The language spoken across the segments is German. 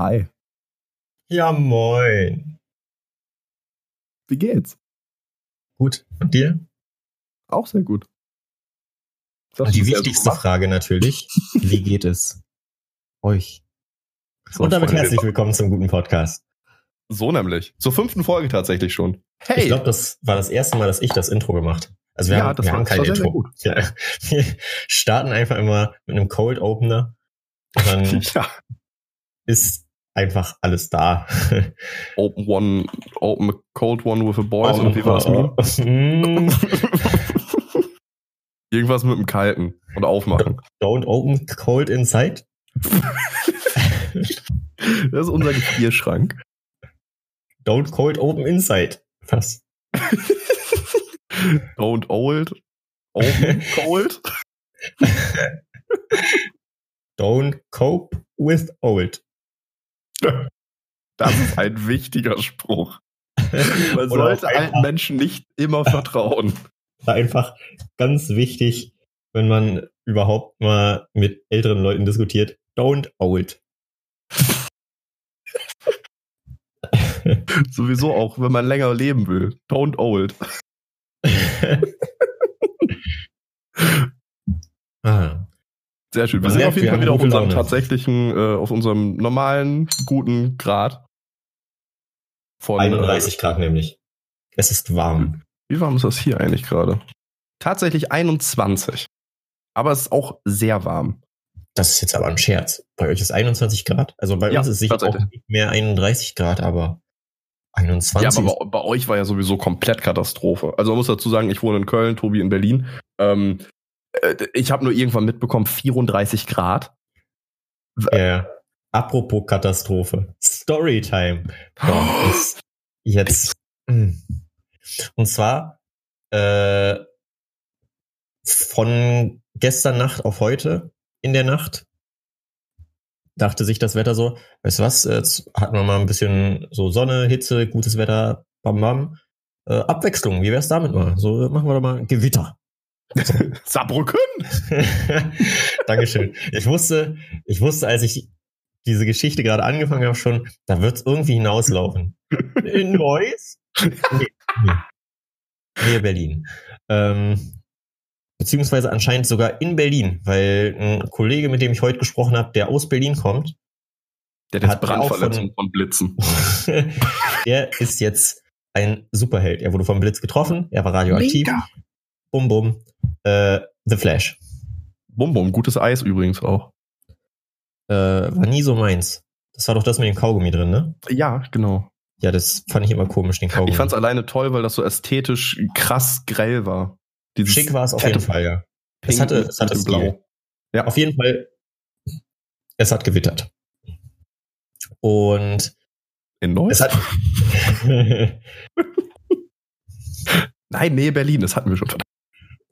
Hi. Ja, moin. Wie geht's? Gut. Und dir? Auch sehr gut. Das Und die wichtigste Frage natürlich, wie geht es euch? So, Und damit herzlich willkommen zum guten Podcast. So nämlich. Zur fünften Folge tatsächlich schon. Hey. Ich glaube, das war das erste Mal, dass ich das Intro gemacht Also wir ja, haben, wir haben kein Intro. Ja, wir starten einfach immer mit einem Cold Opener. Und dann ja. ist einfach alles da. Open one, open a cold one with a boys oh, wie war das? Mm. Irgendwas mit dem Kalten und aufmachen. Don't open cold inside. das ist unser Gefrierschrank. Don't cold open inside. Was? Don't old. Open cold. Don't cope with old. Das ist ein wichtiger Spruch. Man sollte alten Menschen nicht immer vertrauen. Einfach ganz wichtig, wenn man überhaupt mal mit älteren Leuten diskutiert. Don't old. Sowieso auch, wenn man länger leben will. Don't old. ah. Sehr schön. Wir sind auf jeden Fall wieder auf unserem Laune. tatsächlichen, äh, auf unserem normalen, guten Grad. Von, 31 Grad nämlich. Es ist warm. Wie warm ist das hier eigentlich gerade? Tatsächlich 21. Aber es ist auch sehr warm. Das ist jetzt aber ein Scherz. Bei euch ist 21 Grad? Also bei ja, uns ist sicher auch nicht mehr 31 Grad, aber 21. Ja, aber bei, bei, euch war ja sowieso komplett Katastrophe. Also man muss dazu sagen, ich wohne in Köln, Tobi in Berlin. Ähm, äh, ich habe nur irgendwann mitbekommen, 34 Grad. Ja. Yeah. Apropos Katastrophe. Storytime. Jetzt. Hm. Und zwar äh, von gestern Nacht auf heute in der Nacht dachte sich das Wetter so, weißt du was, jetzt hatten wir mal ein bisschen so Sonne, Hitze, gutes Wetter, bam bam. Äh, Abwechslung, wie wär's damit mal? So machen wir doch mal Gewitter. Saarbrücken? Dankeschön. Ich wusste, ich wusste, als ich diese Geschichte gerade angefangen habe, schon, da wird es irgendwie hinauslaufen. In Neuss? Nee, nee. nee Berlin. Ähm, beziehungsweise anscheinend sogar in Berlin, weil ein Kollege, mit dem ich heute gesprochen habe, der aus Berlin kommt, der hat Brandverletzung von, von Blitzen. der ist jetzt ein Superheld. Er wurde vom Blitz getroffen, er war radioaktiv. Mega. Bum bum. Äh, The Flash. Bum bum, gutes Eis übrigens auch. Äh, war nie so meins. Das war doch das mit dem Kaugummi drin, ne? Ja, genau. Ja, das fand ich immer komisch, den Kaugummi. Ich fand's alleine toll, weil das so ästhetisch krass grell war. Dieses Schick war es auf jeden Fall, ja. Pink es hatte, es hatte Blau. Ja, auf jeden Fall. Es hat gewittert. Und in? Es hat Nein, nee, Berlin, das hatten wir schon.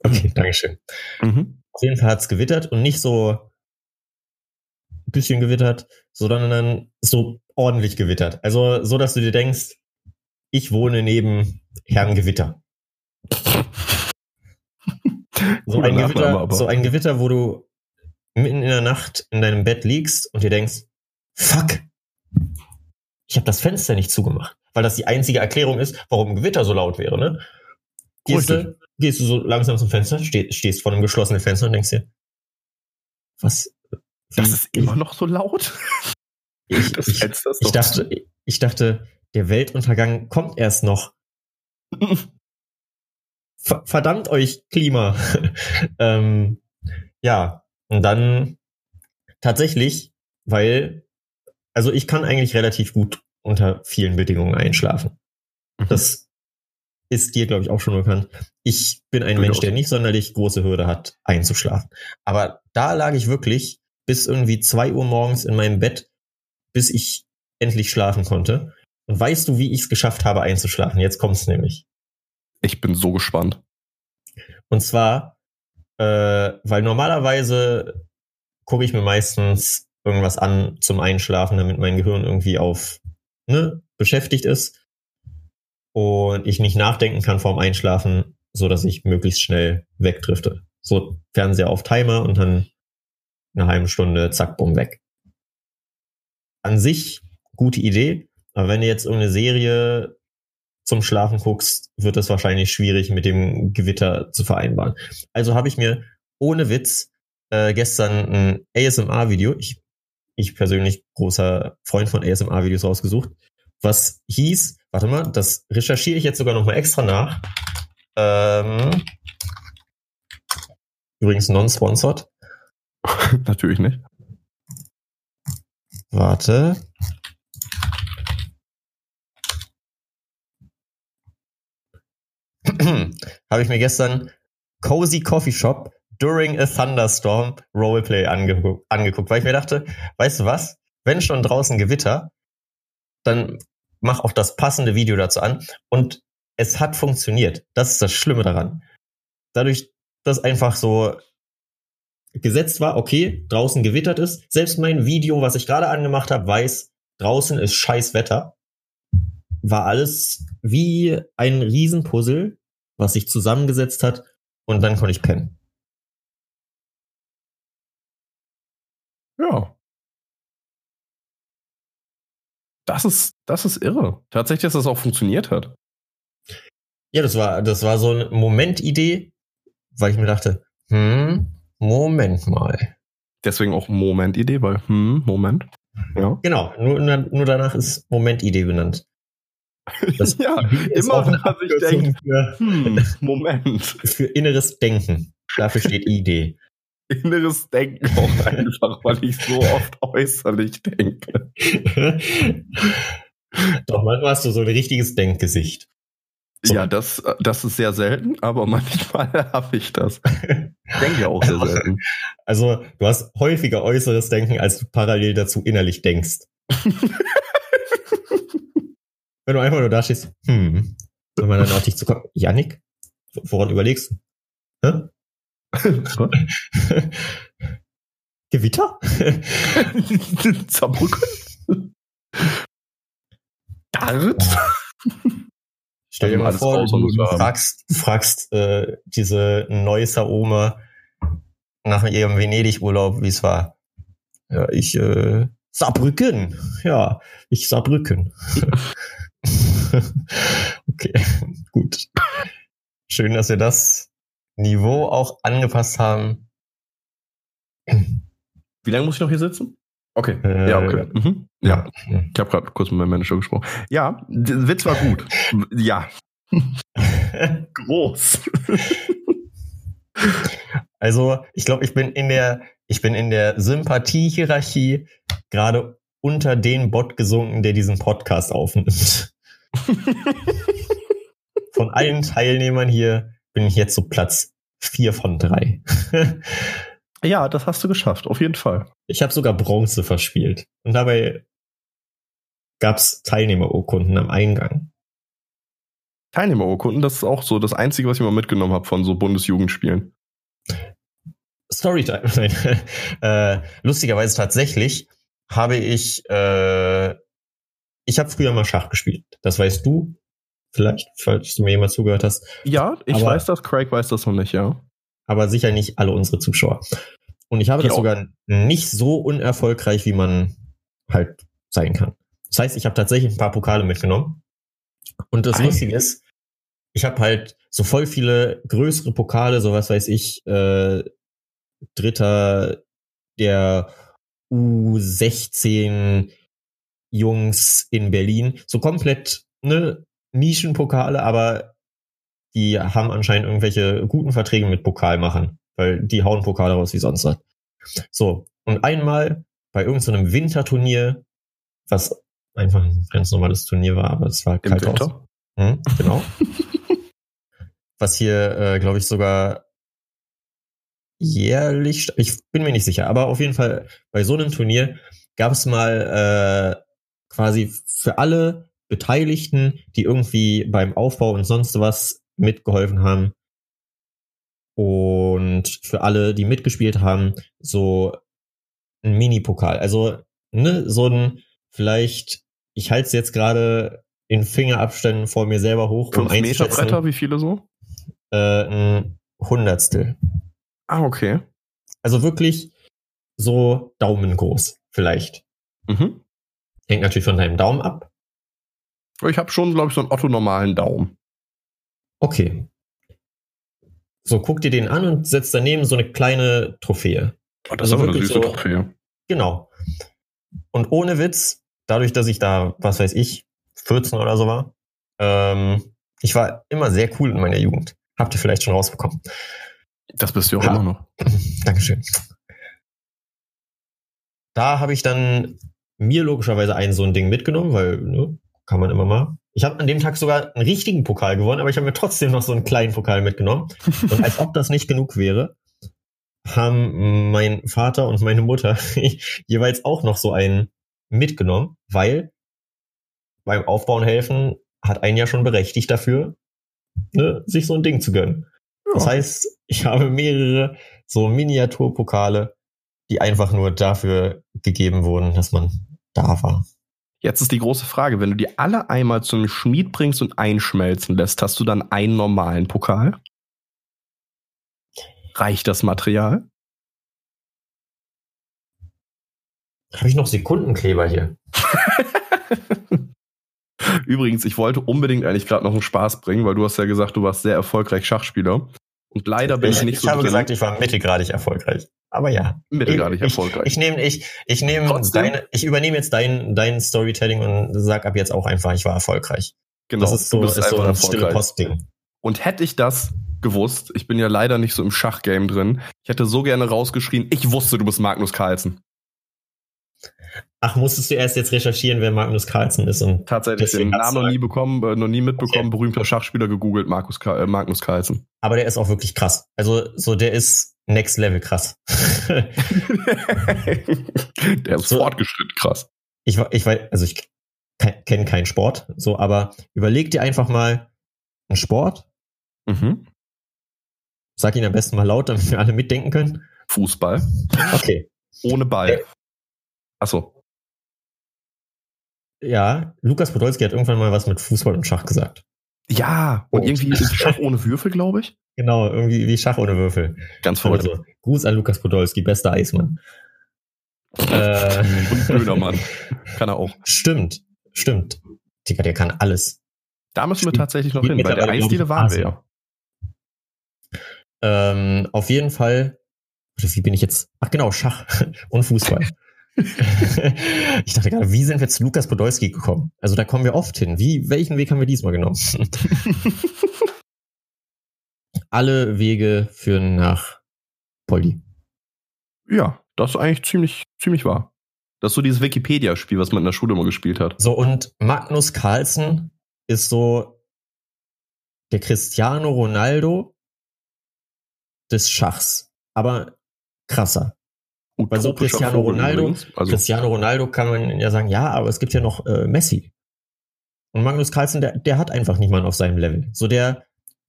Okay, Dankeschön. Mhm. Auf jeden Fall hat es gewittert und nicht so ein bisschen gewittert, sondern so ordentlich gewittert. Also so, dass du dir denkst, ich wohne neben Herrn Gewitter. so, ein Gewitter so ein Gewitter, wo du mitten in der Nacht in deinem Bett liegst und dir denkst, fuck, ich habe das Fenster nicht zugemacht. Weil das die einzige Erklärung ist, warum Gewitter so laut wäre. Ne? Gehst du, gehst du so langsam zum Fenster, steh, stehst vor einem geschlossenen Fenster und denkst dir, was? Das ist immer noch so laut? Ich, ich, ich dachte, ich dachte, der Weltuntergang kommt erst noch. verdammt euch Klima. ähm, ja, und dann tatsächlich, weil, also ich kann eigentlich relativ gut unter vielen Bedingungen einschlafen. Mhm. Das ist dir, glaube ich, auch schon bekannt. Ich bin ein Mensch, der nicht sonderlich große Hürde hat, einzuschlafen. Aber da lag ich wirklich bis irgendwie zwei Uhr morgens in meinem Bett, bis ich endlich schlafen konnte. Und weißt du, wie ich es geschafft habe, einzuschlafen? Jetzt kommt's nämlich. Ich bin so gespannt. Und zwar, äh, weil normalerweise gucke ich mir meistens irgendwas an zum Einschlafen, damit mein Gehirn irgendwie auf ne, beschäftigt ist und ich nicht nachdenken kann vorm Einschlafen, so dass ich möglichst schnell wegdrifte. So Fernseher auf Timer und dann eine halbe Stunde, zack, bumm, weg. an sich gute Idee, aber wenn du jetzt irgendeine Serie zum Schlafen guckst, wird das wahrscheinlich schwierig mit dem Gewitter zu vereinbaren. Also habe ich mir ohne Witz äh, gestern ein ASMR-Video, ich, ich persönlich großer Freund von ASMR-Videos rausgesucht, was hieß, warte mal, das recherchiere ich jetzt sogar nochmal extra nach. Ähm, übrigens non-sponsored. Natürlich nicht. Warte. Habe ich mir gestern Cozy Coffee Shop During a Thunderstorm Roleplay ange angeguckt, weil ich mir dachte, weißt du was? Wenn schon draußen Gewitter, dann mach auch das passende Video dazu an. Und es hat funktioniert. Das ist das Schlimme daran. Dadurch, dass einfach so gesetzt war, okay, draußen gewittert ist. Selbst mein Video, was ich gerade angemacht habe, weiß, draußen ist scheiß Wetter. War alles wie ein Riesenpuzzle, was sich zusammengesetzt hat und dann konnte ich pennen. Ja. Das ist, das ist irre. Tatsächlich, dass das auch funktioniert hat. Ja, das war, das war so eine Momentidee, weil ich mir dachte, hm, Moment mal. Deswegen auch Momentidee, weil, hm, Moment. Ja. Genau, nur, nur danach ist Momentidee benannt. Das ja, immer wenn man sich denkt, für, hm, Moment. Für inneres Denken. Dafür steht Idee. Inneres Denken auch einfach, weil ich so oft äußerlich denke. Doch, manchmal hast du so ein richtiges Denkgesicht. So. Ja, das, das ist sehr selten, aber manchmal habe ich das. Ich denke auch sehr selten. Also, du hast häufiger äußeres Denken, als du parallel dazu innerlich denkst. Wenn du einfach nur da stehst, hm, wenn man dann auf dich zukommt, Yannick, woran überlegst du? Gewitter? Saarbrücken? Dart? Stell dir mal vor, du, fragst, fragst äh, diese Neusser Oma nach ihrem Venedig-Urlaub, wie es war. Ja, ich äh, Saarbrücken. Ja, ich Saarbrücken. okay, gut. Schön, dass wir das Niveau auch angepasst haben. Wie lange muss ich noch hier sitzen? Okay. Äh, ja, okay. Mhm. Ja. Ich habe gerade kurz mit meinem Manager gesprochen. Ja, der Witz war gut. ja. Groß. also, ich glaube, ich bin in der, ich bin in der Sympathie-Hierarchie gerade unter den Bot gesunken, der diesen Podcast aufnimmt. Von allen Teilnehmern hier bin ich jetzt so Platz vier von drei. Ja, das hast du geschafft, auf jeden Fall. Ich habe sogar Bronze verspielt. Und dabei gab's Teilnehmerurkunden am Eingang. Teilnehmerurkunden, das ist auch so das Einzige, was ich mal mitgenommen habe von so Bundesjugendspielen. Storytime. äh, lustigerweise tatsächlich habe ich, äh, ich habe früher mal Schach gespielt. Das weißt du vielleicht, falls du mir jemand zugehört hast. Ja, ich Aber weiß das, Craig weiß das noch nicht, ja aber sicher nicht alle unsere Zuschauer. Und ich habe das sogar nicht so unerfolgreich, wie man halt sein kann. Das heißt, ich habe tatsächlich ein paar Pokale mitgenommen. Und das Ei. Lustige ist, ich habe halt so voll viele größere Pokale, so was weiß ich, äh, Dritter der U16 Jungs in Berlin. So komplett ne, Nischenpokale, aber die haben anscheinend irgendwelche guten Verträge mit Pokalmachern, weil die hauen Pokale raus wie sonst was. So, und einmal bei irgendeinem so Winterturnier, was einfach ein ganz normales Turnier war, aber es war kalt aus. Hm, genau. was hier, äh, glaube ich, sogar jährlich, ich bin mir nicht sicher, aber auf jeden Fall bei so einem Turnier gab es mal äh, quasi für alle Beteiligten, die irgendwie beim Aufbau und sonst was mitgeholfen haben. Und für alle, die mitgespielt haben, so ein Mini-Pokal. Also, ne, so ein, vielleicht, ich halte es jetzt gerade in Fingerabständen vor mir selber hoch. Fünf um Meter Bretter, wie viele so? Äh, ein Hundertstel. Ah, okay. Also wirklich so daumengroß, vielleicht. Mhm. Hängt natürlich von deinem Daumen ab. Ich habe schon, glaube ich, so einen Otto-normalen Daumen. Okay. So, guck dir den an und setz daneben so eine kleine Trophäe. Oh, das also ist aber eine süße so, Trophäe. Genau. Und ohne Witz, dadurch, dass ich da, was weiß ich, 14 oder so war, ähm, ich war immer sehr cool in meiner Jugend. Habt ihr vielleicht schon rausbekommen. Das bist du auch ja. immer noch. Dankeschön. Da habe ich dann mir logischerweise ein so ein Ding mitgenommen, weil ne, kann man immer mal. Ich habe an dem Tag sogar einen richtigen Pokal gewonnen, aber ich habe mir trotzdem noch so einen kleinen Pokal mitgenommen. Und als ob das nicht genug wäre, haben mein Vater und meine Mutter jeweils auch noch so einen mitgenommen, weil beim Aufbauen helfen hat einen ja schon berechtigt dafür, ne, sich so ein Ding zu gönnen. Ja. Das heißt, ich habe mehrere so Miniaturpokale, die einfach nur dafür gegeben wurden, dass man da war. Jetzt ist die große Frage, wenn du die alle einmal zum Schmied bringst und einschmelzen lässt, hast du dann einen normalen Pokal? Reicht das Material? Habe ich noch Sekundenkleber hier? Übrigens, ich wollte unbedingt eigentlich gerade noch einen Spaß bringen, weil du hast ja gesagt, du warst sehr erfolgreich Schachspieler. Und leider bin ich, ich nicht ich so. Ich habe drin. gesagt, ich war mittelgradig erfolgreich. Aber ja. Mittelgradig ich, erfolgreich. Ich, ich nehme, ich, ich nehme deine, ich übernehme jetzt dein, dein Storytelling und sag ab jetzt auch einfach, ich war erfolgreich. Genau. Das ist so, ist so ein stille Postding. Und hätte ich das gewusst, ich bin ja leider nicht so im Schachgame drin, ich hätte so gerne rausgeschrien, ich wusste, du bist Magnus Carlsen. Ach, musstest du erst jetzt recherchieren, wer Magnus Carlsen ist? Und Tatsächlich, den Namen noch nie bekommen, äh, noch nie mitbekommen, berühmter Schachspieler gegoogelt, Markus, äh, Magnus Carlsen. Aber der ist auch wirklich krass. Also, so, der ist next level krass. der ist so, fortgeschritten krass. Ich, ich weiß, also ich kenne keinen Sport, so, aber überleg dir einfach mal einen Sport. Mhm. Sag ihn am besten mal laut, damit wir alle mitdenken können. Fußball. Okay. Ohne Ball. Äh, Achso. Ja, Lukas Podolski hat irgendwann mal was mit Fußball und Schach gesagt. Ja, und oh. irgendwie ist Schach ohne Würfel, glaube ich. Genau, irgendwie wie Schach ohne Würfel. Ganz verrückt. Also, Gruß an Lukas Podolski, bester Eismann. äh, und Dönermann. Kann er auch. Stimmt, stimmt. Digga, der kann alles. Da müssen wir tatsächlich noch hin, weil der Eisdiele waren wir ja. Ähm, auf jeden Fall, wie bin ich jetzt? Ach genau, Schach und Fußball. ich dachte gerade, wie sind wir zu Lukas Podolski gekommen? Also da kommen wir oft hin. Wie, welchen Weg haben wir diesmal genommen? Alle Wege führen nach Polly. Ja, das ist eigentlich ziemlich, ziemlich wahr. Das ist so dieses Wikipedia-Spiel, was man in der Schule immer gespielt hat. So, und Magnus Carlsen ist so der Cristiano Ronaldo des Schachs. Aber krasser. Weil so Cristiano Ronaldo, also Cristiano Ronaldo kann man ja sagen, ja, aber es gibt ja noch äh, Messi. Und Magnus Carlsen, der, der hat einfach niemanden auf seinem Level. So der,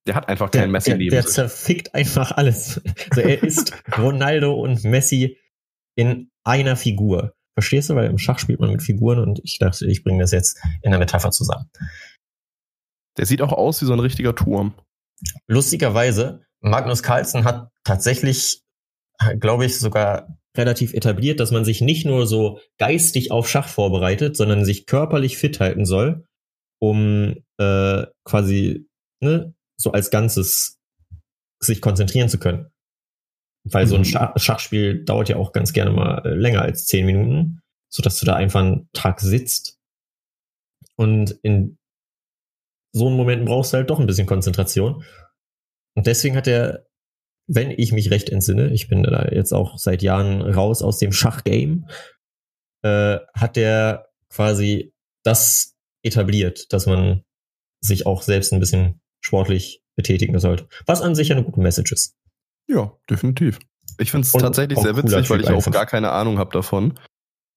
der hat einfach keinen Messi neben Der, der zerfickt einfach alles. So er ist Ronaldo und Messi in einer Figur. Verstehst du? Weil im Schach spielt man mit Figuren und ich dachte, ich bringe das jetzt in der Metapher zusammen. Der sieht auch aus wie so ein richtiger Turm. Lustigerweise, Magnus Carlsen hat tatsächlich, glaube ich, sogar relativ etabliert, dass man sich nicht nur so geistig auf Schach vorbereitet, sondern sich körperlich fit halten soll, um äh, quasi ne, so als Ganzes sich konzentrieren zu können. Weil mhm. so ein mhm. Schach Schachspiel dauert ja auch ganz gerne mal äh, länger als zehn Minuten, so dass du da einfach einen Tag sitzt. Und in so einem Moment brauchst du halt doch ein bisschen Konzentration. Und deswegen hat er wenn ich mich recht entsinne, ich bin da jetzt auch seit Jahren raus aus dem Schachgame, äh, hat der quasi das etabliert, dass man sich auch selbst ein bisschen sportlich betätigen sollte. Was an sich eine gute Message ist. Ja, definitiv. Ich finde es tatsächlich sehr witzig, weil ich einfach. auch gar keine Ahnung habe davon,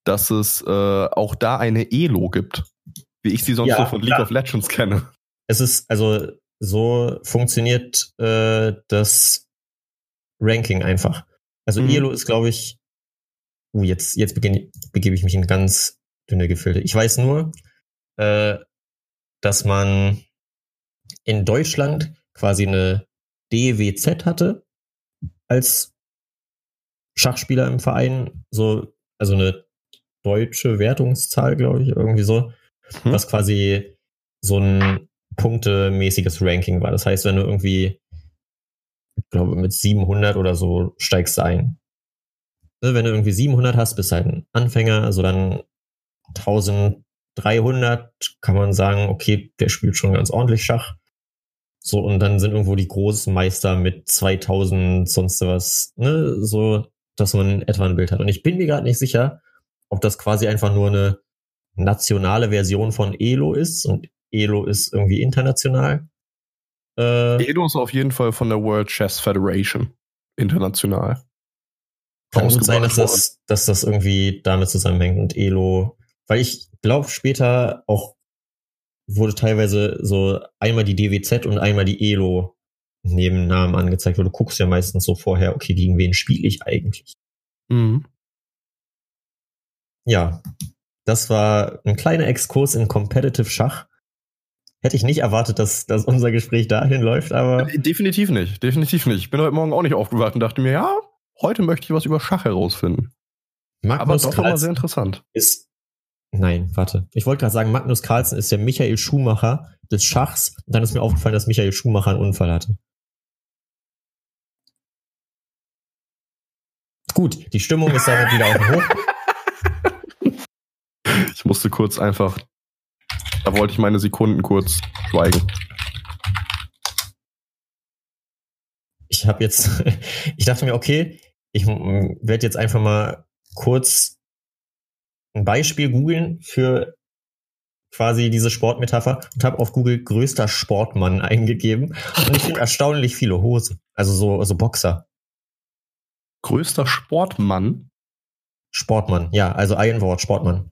dass es äh, auch da eine Elo gibt, wie ich sie sonst ja, so von League ja. of Legends kenne. Es ist, also so funktioniert äh, das Ranking einfach. Also mhm. ELO ist, glaube ich, uh, jetzt, jetzt beginn, begebe ich mich in ganz dünne Gefilde. Ich weiß nur, äh, dass man in Deutschland quasi eine DWZ hatte als Schachspieler im Verein, so, also eine deutsche Wertungszahl, glaube ich, irgendwie so, hm. was quasi so ein punktemäßiges Ranking war. Das heißt, wenn du irgendwie, ich glaube, mit 700 oder so steigst ein. Ne, wenn du irgendwie 700 hast, bist du halt ein Anfänger, also dann 1300 kann man sagen, okay, der spielt schon ganz ordentlich Schach. So, und dann sind irgendwo die großen Meister mit 2000, sonst was, ne, so, dass man etwa ein Bild hat. Und ich bin mir gerade nicht sicher, ob das quasi einfach nur eine nationale Version von Elo ist und Elo ist irgendwie international. Äh, Elo ist auf jeden Fall von der World Chess Federation international. Kann gut sein, dass das, dass das irgendwie damit zusammenhängt und Elo, weil ich glaube später auch wurde teilweise so einmal die DWZ und einmal die Elo neben Namen angezeigt, weil du guckst ja meistens so vorher, okay, gegen wen spiele ich eigentlich? Mhm. Ja, das war ein kleiner Exkurs in Competitive Schach. Hätte ich nicht erwartet, dass, dass unser Gespräch dahin läuft, aber. Definitiv nicht, definitiv nicht. Ich bin heute Morgen auch nicht aufgewacht und dachte mir, ja, heute möchte ich was über Schach herausfinden. Magnus aber doch war sehr interessant. Ist, nein, warte. Ich wollte gerade sagen, Magnus Carlsen ist der Michael Schumacher des Schachs. Und dann ist mir aufgefallen, dass Michael Schumacher einen Unfall hatte. Gut, die Stimmung ist damit wieder auf dem Hoch. Ich musste kurz einfach, da wollte ich meine Sekunden kurz schweigen. Ich habe jetzt, ich dachte mir, okay, ich werde jetzt einfach mal kurz ein Beispiel googeln für quasi diese Sportmetapher und habe auf Google größter Sportmann eingegeben und ich finde erstaunlich viele Hose, also so also Boxer. Größter Sportmann? Sportmann, ja, also ein Wort, Sportmann.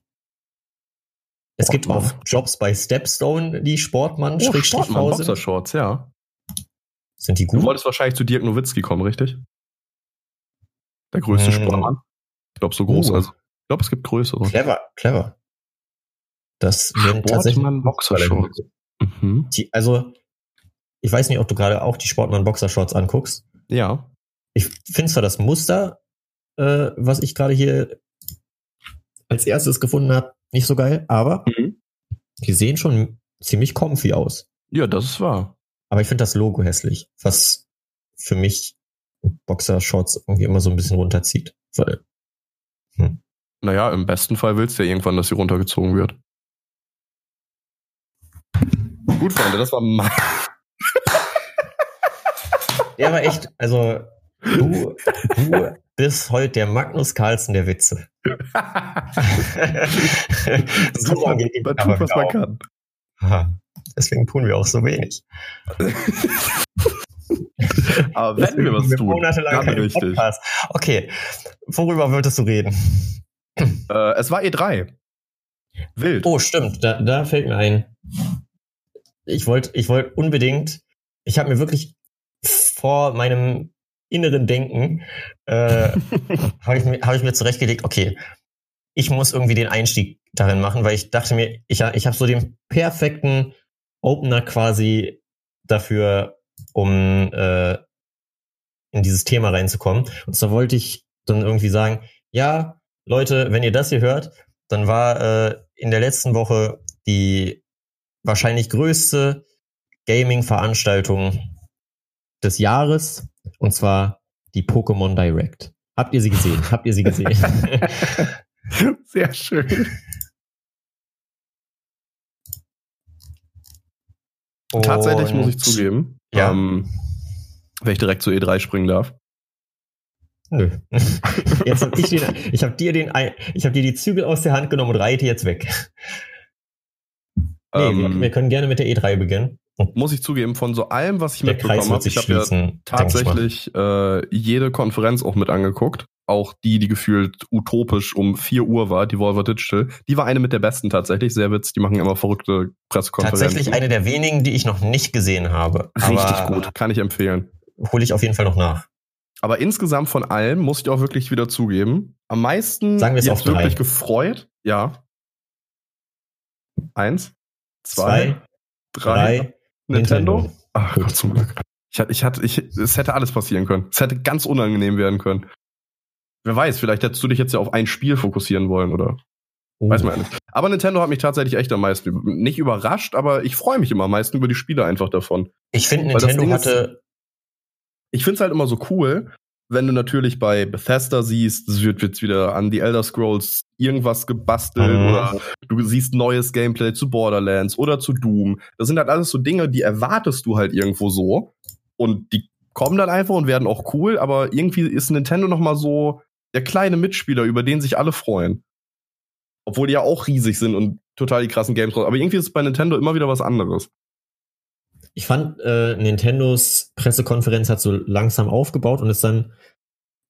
Es gibt auch Jobs bei Stepstone, die Sportmann, oh, Sportmann, Boxershorts, ja. Sind die gut? Du wolltest wahrscheinlich zu Dirk Nowitzki kommen, richtig? Der größte hm. Sportmann. Ich glaube, so groß. Uh. Also, ich glaube, es gibt größere. Clever, clever. Das werden tatsächlich Boxershorts. Mhm. Die, also, ich weiß nicht, ob du gerade auch die Sportmann Boxershorts anguckst. Ja. Ich finde zwar das Muster, äh, was ich gerade hier als erstes gefunden habe, nicht so geil, aber mhm. die sehen schon ziemlich comfy aus. Ja, das ist wahr. Aber ich finde das Logo hässlich, was für mich Boxershorts irgendwie immer so ein bisschen runterzieht. Weil, hm. Naja, im besten Fall willst du ja irgendwann, dass sie runtergezogen wird. Gut, Freunde, das war mein. Der war echt, also du, du bist heute der Magnus Carlsen der Witze. so man, man tut, was man kann. Aha. Deswegen tun wir auch so wenig. Aber wenn wir was tun, monatelang dann richtig. Podcast. Okay, worüber wolltest du reden? Äh, es war E3. Wild. Oh, stimmt. Da, da fällt mir ein. Ich wollte ich wollt unbedingt, ich habe mir wirklich vor meinem inneren Denken, äh, habe ich, mir, hab ich mir zurechtgelegt, okay, ich muss irgendwie den Einstieg darin machen, weil ich dachte mir, ich, ich habe so den perfekten Opener quasi dafür, um äh, in dieses Thema reinzukommen. Und zwar wollte ich dann irgendwie sagen, ja, Leute, wenn ihr das hier hört, dann war äh, in der letzten Woche die wahrscheinlich größte Gaming-Veranstaltung des Jahres, und zwar die Pokémon Direct. Habt ihr sie gesehen? Habt ihr sie gesehen? Sehr schön. Und Tatsächlich muss ich zugeben, ja. ähm, wenn ich direkt zu E3 springen darf. Nö. Jetzt hab ich den, ich habe dir den, ich habe dir die Zügel aus der Hand genommen und reite jetzt weg. Nee, ähm, wir, wir, können gerne mit der E3 beginnen. Muss ich zugeben, von so allem, was ich mitbekommen habe, ich habe ja tatsächlich äh, jede Konferenz auch mit angeguckt auch die, die gefühlt utopisch um 4 Uhr war, die Volvo Digital, die war eine mit der besten tatsächlich. Sehr witzig, die machen immer verrückte Pressekonferenzen. Tatsächlich eine der wenigen, die ich noch nicht gesehen habe. Richtig gut, kann ich empfehlen. Hole ich auf jeden Fall noch nach. Aber insgesamt von allem muss ich auch wirklich wieder zugeben, am meisten Sagen wir es jetzt wirklich gefreut. Ja. Eins, zwei, zwei drei, drei, Nintendo. Nintendo. Ach Gott, zum Glück. Ich hatte, ich hatte, ich, es hätte alles passieren können. Es hätte ganz unangenehm werden können. Wer weiß, vielleicht hättest du dich jetzt ja auf ein Spiel fokussieren wollen, oder? Oh. Weiß man nicht. Aber Nintendo hat mich tatsächlich echt am meisten nicht überrascht, aber ich freue mich immer am meisten über die Spiele einfach davon. Ich finde, Nintendo hatte. ich finde es halt immer so cool, wenn du natürlich bei Bethesda siehst, es wird jetzt wieder an die Elder Scrolls irgendwas gebastelt mhm. oder du siehst neues Gameplay zu Borderlands oder zu Doom. Das sind halt alles so Dinge, die erwartest du halt irgendwo so und die kommen dann einfach und werden auch cool, aber irgendwie ist Nintendo noch mal so der kleine Mitspieler, über den sich alle freuen. Obwohl die ja auch riesig sind und total die krassen Games raus. Aber irgendwie ist es bei Nintendo immer wieder was anderes. Ich fand, äh, Nintendos Pressekonferenz hat so langsam aufgebaut und ist dann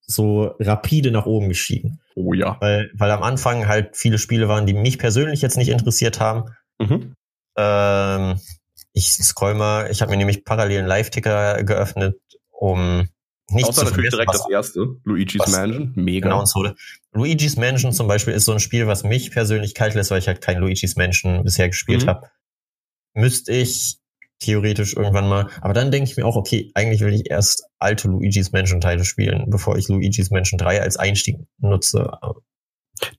so rapide nach oben gestiegen. Oh ja. Weil, weil am Anfang halt viele Spiele waren, die mich persönlich jetzt nicht interessiert haben. Mhm. Ähm, ich scroll mal, ich habe mir nämlich parallel einen Live-Ticker geöffnet, um nicht Außer natürlich direkt das erste, Luigi's Mansion, mega. Genau, und so. Luigi's Mansion zum Beispiel ist so ein Spiel, was mich persönlich kalt lässt, weil ich halt kein Luigi's Mansion bisher gespielt mhm. habe. Müsste ich theoretisch irgendwann mal. Aber dann denke ich mir auch, okay, eigentlich will ich erst alte Luigi's Mansion Teile spielen, bevor ich Luigi's Mansion 3 als Einstieg nutze.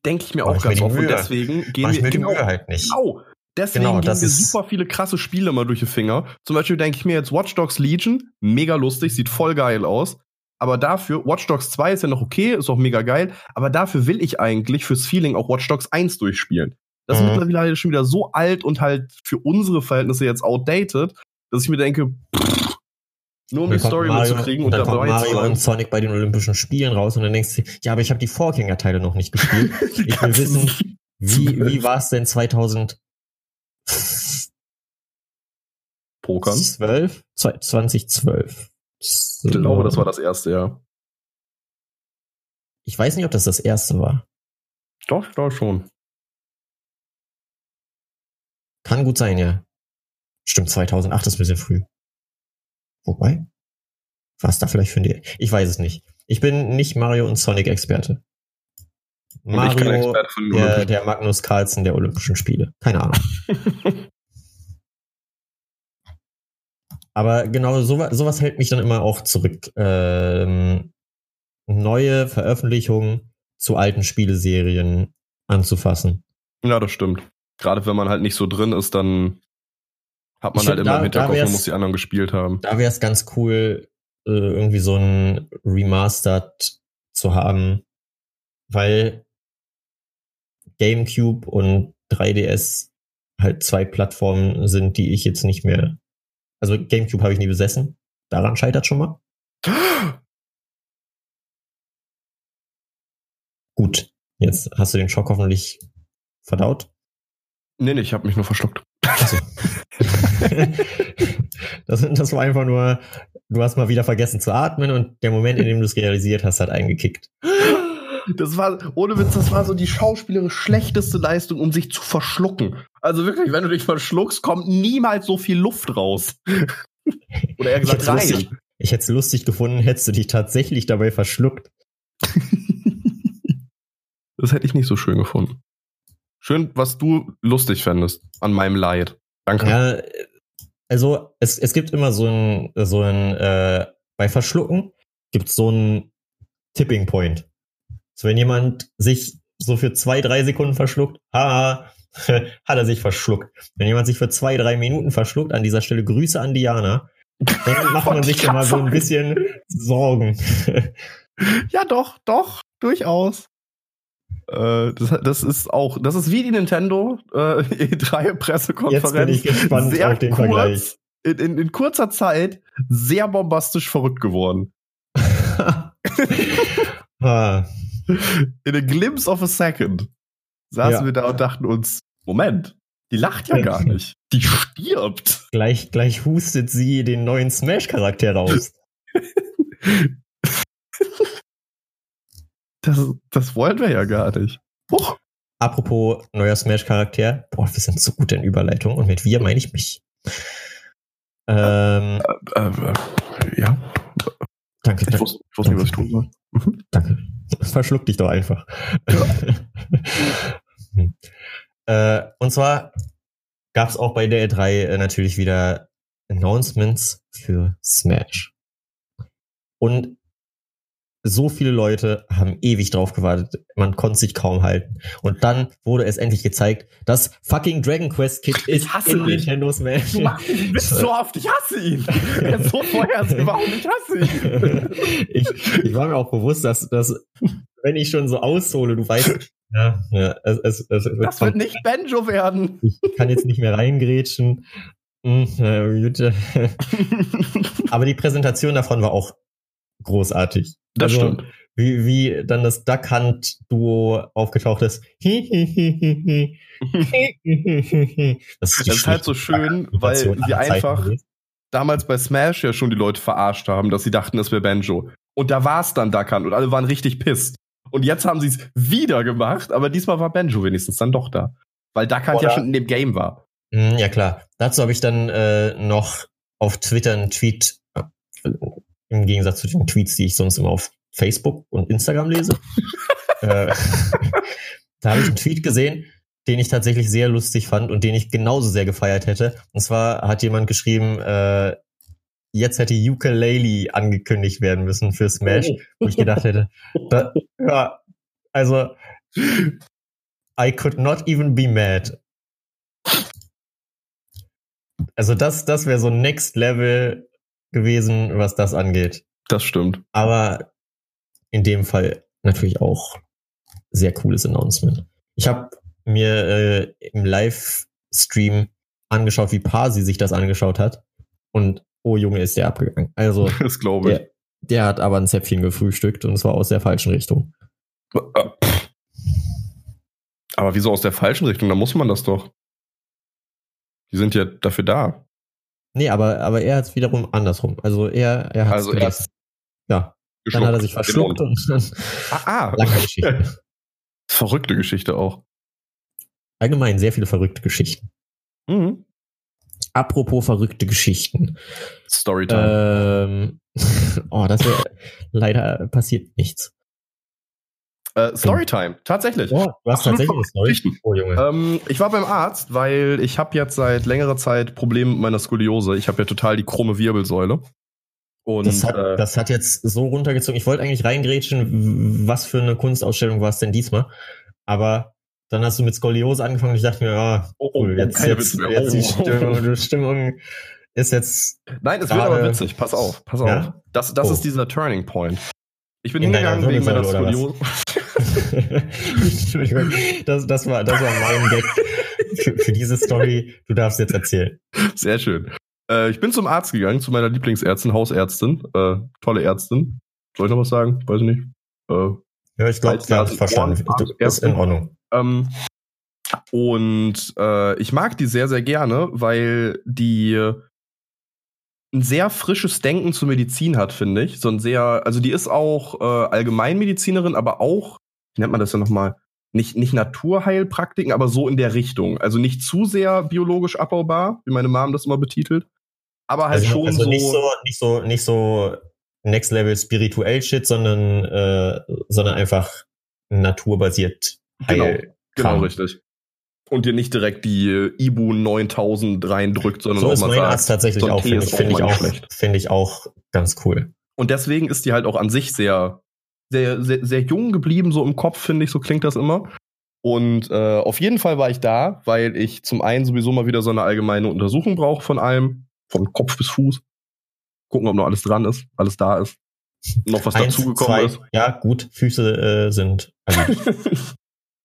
Denke ich mir auch ganz oft. Und deswegen gehen wir, die Mühe halt nicht. Genau. Deswegen genau, gehen mir super viele krasse Spiele mal durch die Finger. Zum Beispiel denke ich mir jetzt Watch Dogs Legion, mega lustig, sieht voll geil aus. Aber dafür, Watch Dogs 2 ist ja noch okay, ist auch mega geil. Aber dafür will ich eigentlich fürs Feeling auch Watch Dogs 1 durchspielen. Das mhm. ist mittlerweile schon wieder so alt und halt für unsere Verhältnisse jetzt outdated, dass ich mir denke, pff, nur um die Story Mario, mitzukriegen und, und dann dabei kommt Mario und Sonic bei den Olympischen Spielen raus und dann denkst du, ja, aber ich habe die Vorgängerteile noch nicht gespielt. ich will wissen, wie, wie war es denn 2000 Pokern? 12? 2012. So. Ich glaube, das war das erste, ja. Ich weiß nicht, ob das das erste war. Doch, glaube schon. Kann gut sein, ja. Stimmt, 2008 ist ein bisschen früh. Wobei? Was da vielleicht für ein... Ich weiß es nicht. Ich bin nicht Mario und Sonic-Experte. Mario, der, der Magnus Carlsen der Olympischen Spiele. Keine Ahnung. Aber genau sowas, sowas hält mich dann immer auch zurück. Ähm, neue Veröffentlichungen zu alten Spieleserien anzufassen. Ja, das stimmt. Gerade wenn man halt nicht so drin ist, dann hat man ich halt immer da, im Hinterkopf, man muss die anderen gespielt haben. Da wäre es ganz cool, äh, irgendwie so ein Remastered zu haben, weil GameCube und 3DS halt zwei Plattformen sind, die ich jetzt nicht mehr also GameCube habe ich nie besessen. Daran scheitert schon mal. Gut, jetzt hast du den Schock hoffentlich verdaut. Nee, nee, ich habe mich nur verschluckt. Also. das, das war einfach nur, du hast mal wieder vergessen zu atmen und der Moment, in dem du es realisiert hast, hat eingekickt. Das war, ohne Witz, das war so die schauspielerisch schlechteste Leistung, um sich zu verschlucken. Also wirklich, wenn du dich verschluckst, kommt niemals so viel Luft raus. Oder eher gesagt, ich rein. Lustig, ich hätte es lustig gefunden, hättest du dich tatsächlich dabei verschluckt. das hätte ich nicht so schön gefunden. Schön, was du lustig fändest an meinem Leid. Danke. Ja, also es, es gibt immer so ein, so ein äh, bei Verschlucken gibt es so ein Tipping Point. So, wenn jemand sich so für zwei, drei Sekunden verschluckt, haha, hat er sich verschluckt. Wenn jemand sich für zwei, drei Minuten verschluckt, an dieser Stelle Grüße an Diana, dann macht man sich ja mal so ein bisschen Sorgen. ja, doch, doch, durchaus. Äh, das, das, ist auch, das ist wie die Nintendo äh, E3-Pressekonferenz. Jetzt bin ich gespannt sehr auf den kurz, Vergleich. In, in, in kurzer Zeit sehr bombastisch verrückt geworden. ah, in a glimpse of a second saßen ja. wir da und dachten uns, Moment, die lacht ja gar nicht. Die stirbt. Gleich, gleich hustet sie den neuen Smash-Charakter raus. das, das wollen wir ja gar nicht. Huch. Apropos neuer Smash-Charakter. Boah, wir sind so gut in Überleitung und mit wir meine ich mich. Ähm, äh, äh, äh, ja. Danke. Ich wusste, ich wusste nicht, was ich tun soll. Mhm. Danke. Verschluck dich doch einfach. Ja. äh, und zwar gab es auch bei der E3 äh, natürlich wieder Announcements für Smash. Und so viele Leute haben ewig drauf gewartet. Man konnte sich kaum halten. Und dann wurde es endlich gezeigt, dass fucking Dragon Quest Kid ist ich hasse in Nintendo Smash. Du machst ihn so oft, ich hasse ihn. Er ist so vorhersehbar und ich hasse ihn. ich, ich war mir auch bewusst, dass, dass wenn ich schon so aushole, du weißt, ja, ja, es, es, es, das wird nicht Benjo werden. Ich kann jetzt nicht mehr reingrätschen. Hm, Aber die Präsentation davon war auch großartig. Das also, stimmt. Wie, wie dann das Duck Hunt Duo aufgetaucht ist. das ist, das ist halt so schön, weil sie einfach damals bei Smash ja schon die Leute verarscht haben, dass sie dachten, es wäre Banjo. Und da war es dann Duck Hunt und alle waren richtig pisst. Und jetzt haben sie es wieder gemacht, aber diesmal war Banjo wenigstens dann doch da. Weil Duck Hunt Oder? ja schon in dem Game war. Hm, ja, klar. Dazu habe ich dann äh, noch auf Twitter einen Tweet äh, im Gegensatz zu den Tweets, die ich sonst immer auf Facebook und Instagram lese. äh, da habe ich einen Tweet gesehen, den ich tatsächlich sehr lustig fand und den ich genauso sehr gefeiert hätte. Und zwar hat jemand geschrieben, äh, jetzt hätte Ukulele angekündigt werden müssen für Smash, wo ich gedacht hätte, da, ja, also I could not even be mad. Also das, das wäre so Next Level gewesen, was das angeht. Das stimmt. Aber in dem Fall natürlich auch sehr cooles Announcement. Ich habe mir äh, im Livestream angeschaut, wie Pasi sich das angeschaut hat. Und oh Junge, ist der abgegangen. Also, das glaube ich. Der, der hat aber ein Zäpfchen gefrühstückt und zwar aus der falschen Richtung. Aber wieso aus der falschen Richtung? Da muss man das doch. Die sind ja dafür da. Nee, aber, aber er hat es wiederum andersrum. Also er, er hat also er Ja. Dann hat er sich verschluckt und dann. Ah, ah. Lange Geschichte. Verrückte Geschichte auch. Allgemein sehr viele verrückte Geschichten. Mhm. Apropos verrückte Geschichten. Storytime. Ähm, oh, das wäre leider passiert nichts. Äh, Storytime, tatsächlich. Oh, du hast tatsächlich eine Story. Oh, Junge. Ähm, ich war beim Arzt, weil ich habe jetzt seit längerer Zeit Probleme mit meiner Skoliose. Ich habe ja total die krumme Wirbelsäule. Und, das, hat, äh, das hat jetzt so runtergezogen. Ich wollte eigentlich reingrätschen, was für eine Kunstausstellung war es denn diesmal? Aber dann hast du mit Skoliose angefangen und ich dachte mir, ah, oh, cool, jetzt, jetzt, jetzt die Stimmung, Stimmung ist jetzt. Nein, es wird aber witzig. Pass auf, pass ja? auf. Das, das oh. ist dieser Turning Point. Ich bin In hingegangen wegen meiner Skoliose. Entschuldigung, das, das, war, das war mein Gag für, für diese Story. Du darfst jetzt erzählen. Sehr schön. Äh, ich bin zum Arzt gegangen, zu meiner Lieblingsärztin, Hausärztin. Äh, tolle Ärztin. Soll ich noch was sagen? Weiß ich nicht. Äh, ja, ich glaube, hat es verstanden. Ist in Ordnung. Ähm, und äh, ich mag die sehr, sehr gerne, weil die ein sehr frisches Denken zur Medizin hat, finde ich. So ein sehr, also die ist auch äh, Allgemeinmedizinerin, aber auch, wie nennt man das ja nochmal? Nicht, nicht Naturheilpraktiken, aber so in der Richtung. Also nicht zu sehr biologisch abbaubar, wie meine Mom das immer betitelt. Aber halt also, schon also so. Nicht so, nicht so, nicht so Next Level spirituell Shit, sondern, äh, sondern einfach naturbasiert Heil. Genau, genau richtig und dir nicht direkt die Ibu 9000 reindrückt, sondern so auch ist mal mein sagt, Arzt tatsächlich so auch, finde ich, find ich, auch, finde ich auch ganz cool. Und deswegen ist die halt auch an sich sehr, sehr, sehr, sehr jung geblieben, so im Kopf, finde ich, so klingt das immer. Und äh, auf jeden Fall war ich da, weil ich zum einen sowieso mal wieder so eine allgemeine Untersuchung brauche von allem, von Kopf bis Fuß. Gucken, ob noch alles dran ist, alles da ist. Noch was dazugekommen ist. Ja, gut, Füße äh, sind.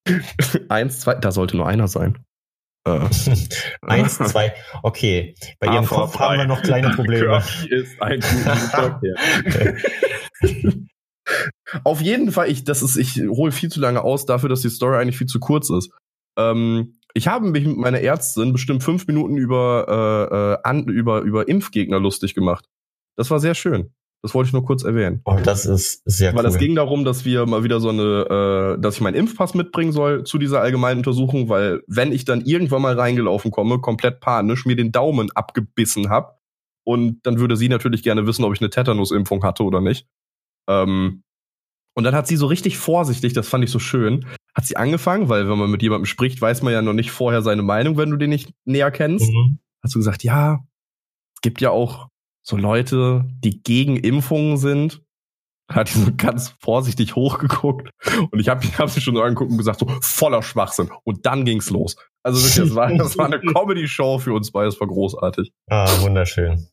Eins, zwei, da sollte nur einer sein. Äh. Eins, zwei, okay. Bei ihrem Kopf haben wir noch kleine Probleme. ist ein Auf jeden Fall, ich, das ist, ich hole viel zu lange aus dafür, dass die Story eigentlich viel zu kurz ist. Ähm, ich habe mich mit meiner Ärztin bestimmt fünf Minuten über, äh, äh an, über, über Impfgegner lustig gemacht. Das war sehr schön. Das wollte ich nur kurz erwähnen. Oh, das ist sehr Weil cool. es ging darum, dass wir mal wieder so eine, äh, dass ich meinen Impfpass mitbringen soll zu dieser allgemeinen Untersuchung, weil wenn ich dann irgendwann mal reingelaufen komme, komplett panisch, mir den Daumen abgebissen hab und dann würde sie natürlich gerne wissen, ob ich eine Tetanusimpfung hatte oder nicht. Ähm, und dann hat sie so richtig vorsichtig, das fand ich so schön, hat sie angefangen, weil wenn man mit jemandem spricht, weiß man ja noch nicht vorher seine Meinung, wenn du den nicht näher kennst. Mhm. Hast du gesagt, ja, es gibt ja auch so Leute, die gegen Impfungen sind, hat die so ganz vorsichtig hochgeguckt und ich habe hab sie schon so angeguckt und gesagt, so voller Schwachsinn. Und dann ging's los. Also wirklich, das war, das war eine Comedy-Show für uns beide, das war großartig. Ah, wunderschön.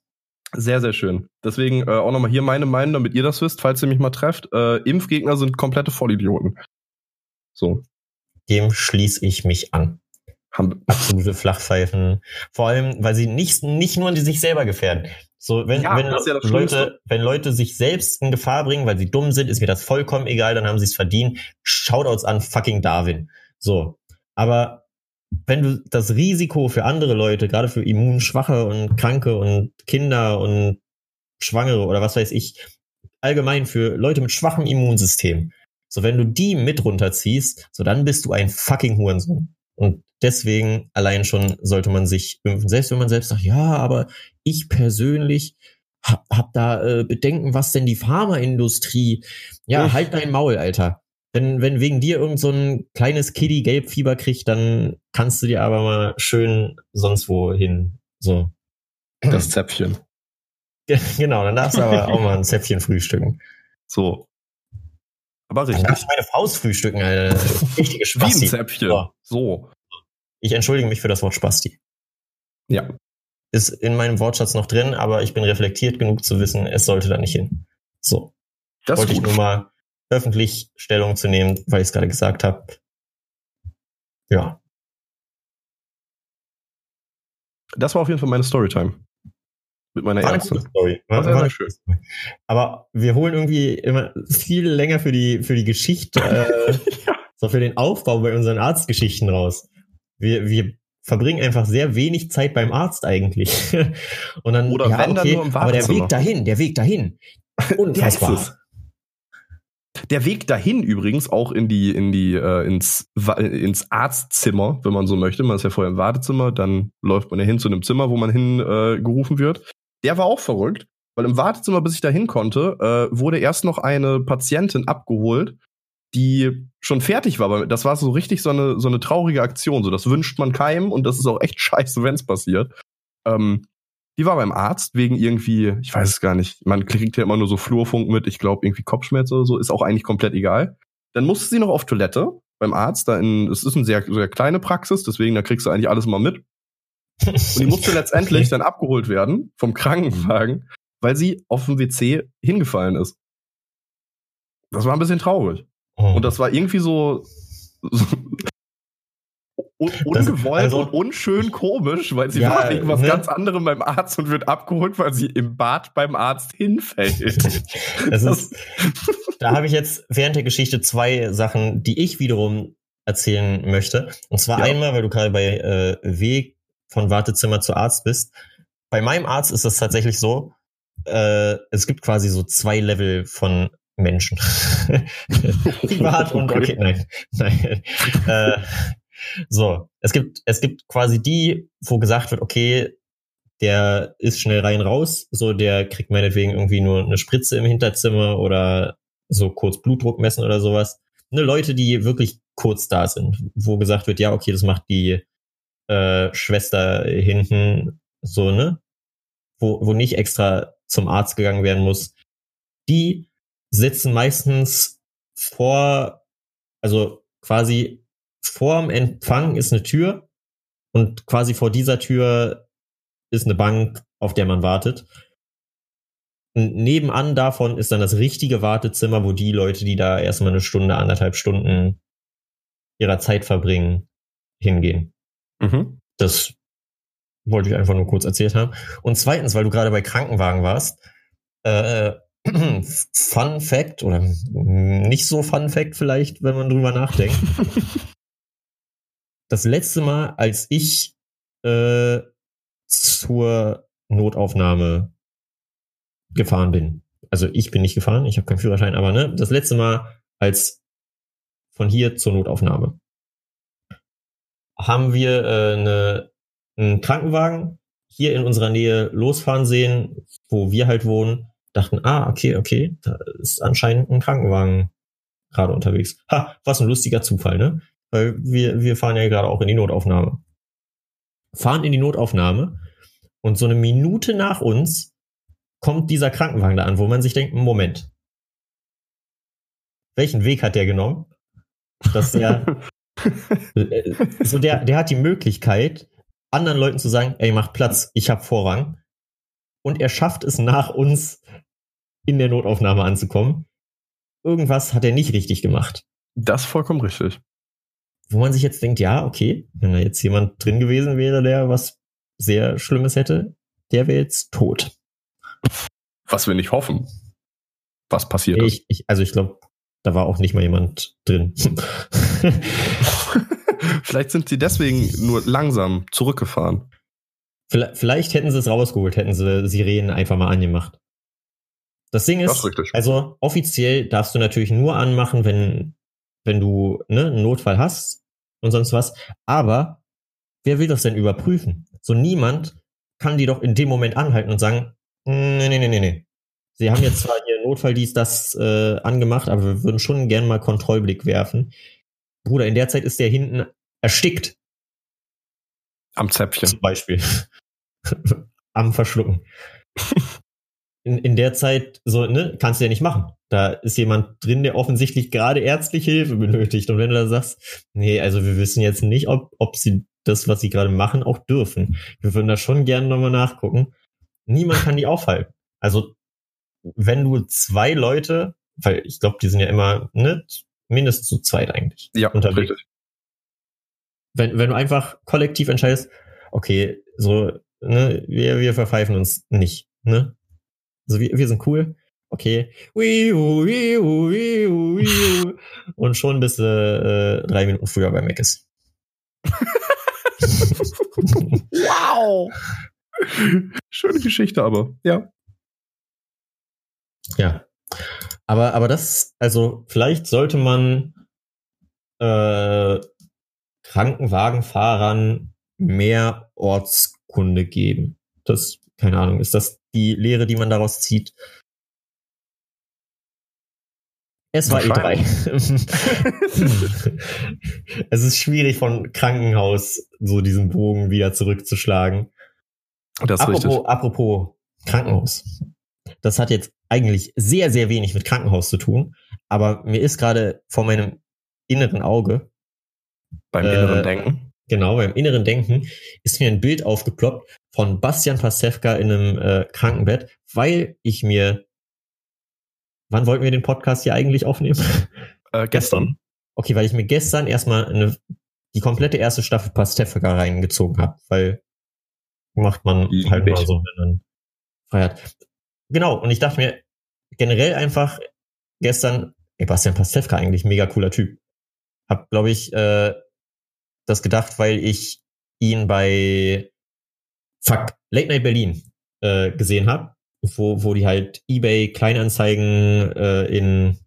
Sehr, sehr schön. Deswegen äh, auch nochmal hier meine Meinung, damit ihr das wisst, falls ihr mich mal trefft. Äh, Impfgegner sind komplette Vollidioten. So. Dem schließe ich mich an. Absolute Flachpfeifen. Vor allem, weil sie nicht, nicht nur sich selber gefährden. So, wenn, ja, wenn, ja Leute, wenn Leute sich selbst in Gefahr bringen, weil sie dumm sind, ist mir das vollkommen egal, dann haben sie es verdient. Shoutouts an fucking Darwin. So. Aber wenn du das Risiko für andere Leute, gerade für Immunschwache und Kranke und Kinder und Schwangere oder was weiß ich, allgemein für Leute mit schwachem Immunsystem, so wenn du die mit runterziehst, so dann bist du ein fucking Hurensohn. Und deswegen allein schon sollte man sich impfen. Selbst wenn man selbst sagt, ja, aber ich persönlich hab, hab da äh, Bedenken, was denn die Pharmaindustrie. Ja, halt dein Maul, Alter. Wenn, wenn wegen dir irgend so ein kleines Kitty Gelbfieber kriegt, dann kannst du dir aber mal schön sonst wo hin. So. Das Zäpfchen. Genau, dann darfst du aber auch mal ein Zäpfchen frühstücken. So. Aber richtig. Dann darfst du meine Faust frühstücken, Alter. Richtige Spasti. Wie ein Zäpfchen. So. so. Ich entschuldige mich für das Wort Spasti. Ja. Ist in meinem Wortschatz noch drin, aber ich bin reflektiert genug zu wissen, es sollte da nicht hin. So. Das wollte ich nur mal öffentlich Stellung zu nehmen, weil ich es gerade gesagt habe. Ja. Das war auf jeden Fall meine Storytime. Mit meiner war Ärztin. Story. War, war, war schön. Aber wir holen irgendwie immer viel länger für die, für die Geschichte, äh, ja. so für den Aufbau bei unseren Arztgeschichten raus. Wir, wir verbringen einfach sehr wenig Zeit beim Arzt eigentlich. Und dann, Oder ja, wenn okay, dann nur im aber der Weg dahin, der Weg dahin. Unfassbar. Der Weg dahin übrigens auch in die, in die, äh, ins, ins Arztzimmer, wenn man so möchte. Man ist ja vorher im Wartezimmer, dann läuft man ja hin zu einem Zimmer, wo man hingerufen äh, wird. Der war auch verrückt, weil im Wartezimmer, bis ich da hin konnte, äh, wurde erst noch eine Patientin abgeholt, die schon fertig war. Das war so richtig so eine, so eine traurige Aktion. So, das wünscht man keinem und das ist auch echt scheiße, wenn es passiert. Ähm, die war beim Arzt wegen irgendwie, ich weiß es gar nicht, man kriegt ja immer nur so Flurfunk mit, ich glaube irgendwie Kopfschmerz oder so, ist auch eigentlich komplett egal. Dann musste sie noch auf Toilette beim Arzt, da in, es ist eine sehr, sehr kleine Praxis, deswegen da kriegst du eigentlich alles mal mit. Und die musste letztendlich dann abgeholt werden vom Krankenwagen, weil sie auf dem WC hingefallen ist. Das war ein bisschen traurig. Und das war irgendwie so, so ungewollt also, und unschön komisch, weil sie ja, war wegen was ne? ganz anderem beim Arzt und wird abgeholt, weil sie im Bad beim Arzt hinfällt. das ist, da habe ich jetzt während der Geschichte zwei Sachen, die ich wiederum erzählen möchte. Und zwar ja. einmal, weil du gerade bei äh, Weg von Wartezimmer zu Arzt bist. Bei meinem Arzt ist es tatsächlich so, äh, es gibt quasi so zwei Level von Menschen. Privat und okay, nein, nein. äh, so, es gibt, es gibt quasi die, wo gesagt wird, okay, der ist schnell rein raus, so der kriegt meinetwegen irgendwie nur eine Spritze im Hinterzimmer oder so kurz Blutdruck messen oder sowas. Ne, Leute, die wirklich kurz da sind, wo gesagt wird, ja, okay, das macht die äh, Schwester hinten so, ne? Wo, wo nicht extra zum Arzt gegangen werden muss. Die sitzen meistens vor, also quasi vorm Empfang ist eine Tür und quasi vor dieser Tür ist eine Bank, auf der man wartet. Und nebenan davon ist dann das richtige Wartezimmer, wo die Leute, die da erstmal eine Stunde, anderthalb Stunden ihrer Zeit verbringen, hingehen. Mhm. Das wollte ich einfach nur kurz erzählt haben. Und zweitens, weil du gerade bei Krankenwagen warst, äh, Fun Fact oder nicht so Fun Fact vielleicht, wenn man drüber nachdenkt. das letzte Mal, als ich äh, zur Notaufnahme gefahren bin, also ich bin nicht gefahren, ich habe keinen Führerschein, aber ne, das letzte Mal als von hier zur Notaufnahme haben wir äh, eine, einen Krankenwagen hier in unserer Nähe losfahren sehen, wo wir halt wohnen, dachten, ah, okay, okay, da ist anscheinend ein Krankenwagen gerade unterwegs. Ha, was ein lustiger Zufall, ne? Weil wir, wir fahren ja gerade auch in die Notaufnahme. Fahren in die Notaufnahme und so eine Minute nach uns kommt dieser Krankenwagen da an, wo man sich denkt, Moment, welchen Weg hat der genommen? Dass der, äh, so der, der hat die Möglichkeit, anderen Leuten zu sagen, ey, mach Platz, ich hab Vorrang. Und er schafft es nach uns in der Notaufnahme anzukommen. Irgendwas hat er nicht richtig gemacht. Das ist vollkommen richtig. Wo man sich jetzt denkt, ja, okay, wenn da jetzt jemand drin gewesen wäre, der was sehr Schlimmes hätte, der wäre jetzt tot. Was wir nicht hoffen. Was passiert ich, ist. Ich, also ich glaube, da war auch nicht mal jemand drin. Vielleicht sind sie deswegen nur langsam zurückgefahren. Vielleicht, vielleicht hätten sie es rausgeholt, hätten sie Sirenen einfach mal angemacht. Das Ding ist, das ist also offiziell darfst du natürlich nur anmachen, wenn, wenn du ne, einen Notfall hast und sonst was. Aber wer will das denn überprüfen? So niemand kann die doch in dem Moment anhalten und sagen, nee, nee, nee, nee, nee. Sie haben jetzt zwar hier Notfall dies, das äh, angemacht, aber wir würden schon gern mal Kontrollblick werfen. Bruder, in der Zeit ist der hinten erstickt. Am Zäpfchen. Zum Beispiel. Am Verschlucken. in, in der Zeit so, ne, kannst du ja nicht machen. Da ist jemand drin, der offensichtlich gerade ärztliche Hilfe benötigt. Und wenn du da sagst, nee, also wir wissen jetzt nicht, ob, ob sie das, was sie gerade machen, auch dürfen. Wir würden da schon gerne nochmal nachgucken. Niemand kann die aufhalten. Also, wenn du zwei Leute, weil ich glaube, die sind ja immer, ne, mindestens zu zweit eigentlich. Ja, unterwegs. Richtig. Wenn, wenn du einfach kollektiv entscheidest, okay, so, ne, wir, wir verpfeifen uns nicht, ne? Also wir, wir sind cool. Okay. Und schon bist du äh, drei Minuten früher bei Mac ist. wow. Schöne Geschichte, aber ja. Ja. Aber, aber das, also vielleicht sollte man äh, Krankenwagenfahrern mehr Ortskunde geben. Das, keine Ahnung, ist das die Lehre, die man daraus zieht? Es war E3. es ist schwierig von Krankenhaus so diesen Bogen wieder zurückzuschlagen. Das apropos, richtig. apropos Krankenhaus. Das hat jetzt eigentlich sehr, sehr wenig mit Krankenhaus zu tun, aber mir ist gerade vor meinem inneren Auge. Beim äh, inneren Denken? Genau, beim inneren Denken ist mir ein Bild aufgeploppt von Bastian Pasewka in einem äh, Krankenbett, weil ich mir Wann wollten wir den Podcast hier eigentlich aufnehmen? Äh, gestern. Okay, weil ich mir gestern erstmal eine, die komplette erste Staffel Pastefka reingezogen habe, weil macht man Lieb halt mal so, wenn man frei hat. Genau, und ich dachte mir generell einfach gestern, ey, Bastian Pastewka eigentlich mega cooler Typ. Hab, glaube ich, äh, das gedacht, weil ich ihn bei Fuck, Late Night Berlin äh, gesehen habe wo, wo die halt eBay Kleinanzeigen äh, in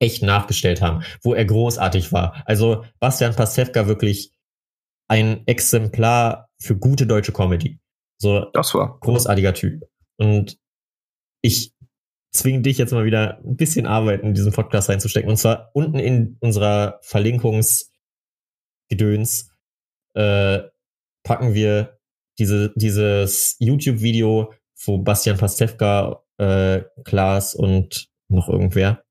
echt nachgestellt haben, wo er großartig war. Also Bastian Pastewka wirklich ein Exemplar für gute deutsche Comedy. So das war großartiger Typ. Und ich zwinge dich jetzt mal wieder ein bisschen Arbeit in diesen Podcast reinzustecken. Und zwar unten in unserer Verlinkungsgedöns äh, packen wir diese, dieses YouTube-Video wo Bastian Pastewka, äh, Klaas und noch irgendwer,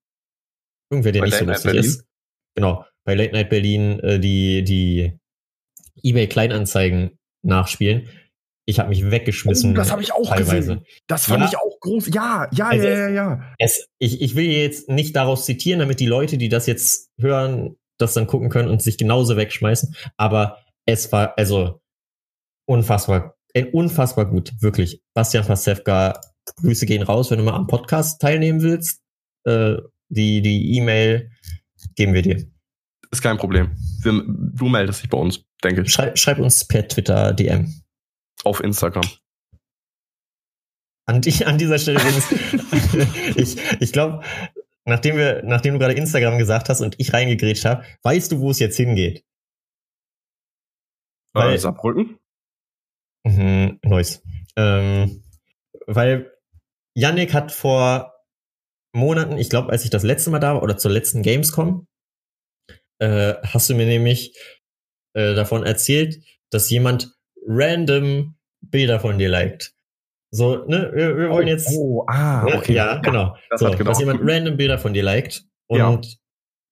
irgendwer, der bei nicht Late so lustig ist. Genau, bei Late Night Berlin äh, die, die eBay Kleinanzeigen nachspielen. Ich habe mich weggeschmissen. Oh, das habe ich auch teilweise. gesehen. Das fand ja. ich auch groß. Ja, ja, also ja, ja, ja. Es, ich, ich will jetzt nicht daraus zitieren, damit die Leute, die das jetzt hören, das dann gucken können und sich genauso wegschmeißen. Aber es war also unfassbar Ey, unfassbar gut, wirklich. Bastian Pasewka, Grüße gehen raus, wenn du mal am Podcast teilnehmen willst. Äh, die die E-Mail geben wir dir. Ist kein Problem. Wir, du meldest dich bei uns, denke ich. Schrei, schreib uns per Twitter DM. Auf Instagram. An, die, an dieser Stelle ich, ich glaube, nachdem wir, nachdem du gerade Instagram gesagt hast und ich reingegrätscht habe, weißt du, wo es jetzt hingeht? Äh, Weil, Saarbrücken? Mhm, nice. Ähm, weil Yannick hat vor Monaten, ich glaube, als ich das letzte Mal da war oder zur letzten Gamescom, äh, hast du mir nämlich äh, davon erzählt, dass jemand random Bilder von dir liked. So, ne, wir, wir wollen oh, jetzt. Oh, ah, ne, okay. Ja, genau. Das so, hat genau. dass jemand random Bilder von dir liked. Und Ja.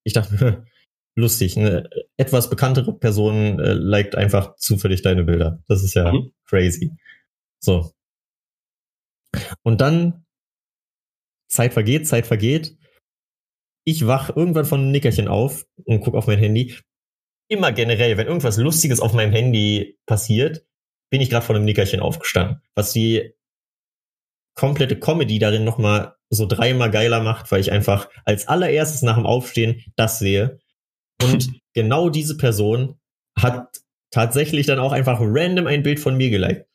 ich dachte, lustig, eine etwas bekanntere Person äh, liked einfach zufällig deine Bilder. Das ist ja Mhm. crazy. So. Und dann Zeit vergeht, Zeit vergeht. Ich wach irgendwann von einem Nickerchen auf und guck auf mein Handy. Immer generell, wenn irgendwas Lustiges auf meinem Handy passiert, bin ich gerade von einem Nickerchen aufgestanden. Was die komplette Comedy darin nochmal so dreimal geiler macht, weil ich einfach als allererstes nach dem Aufstehen das sehe. Und genau diese Person hat tatsächlich dann auch einfach random ein Bild von mir geliked.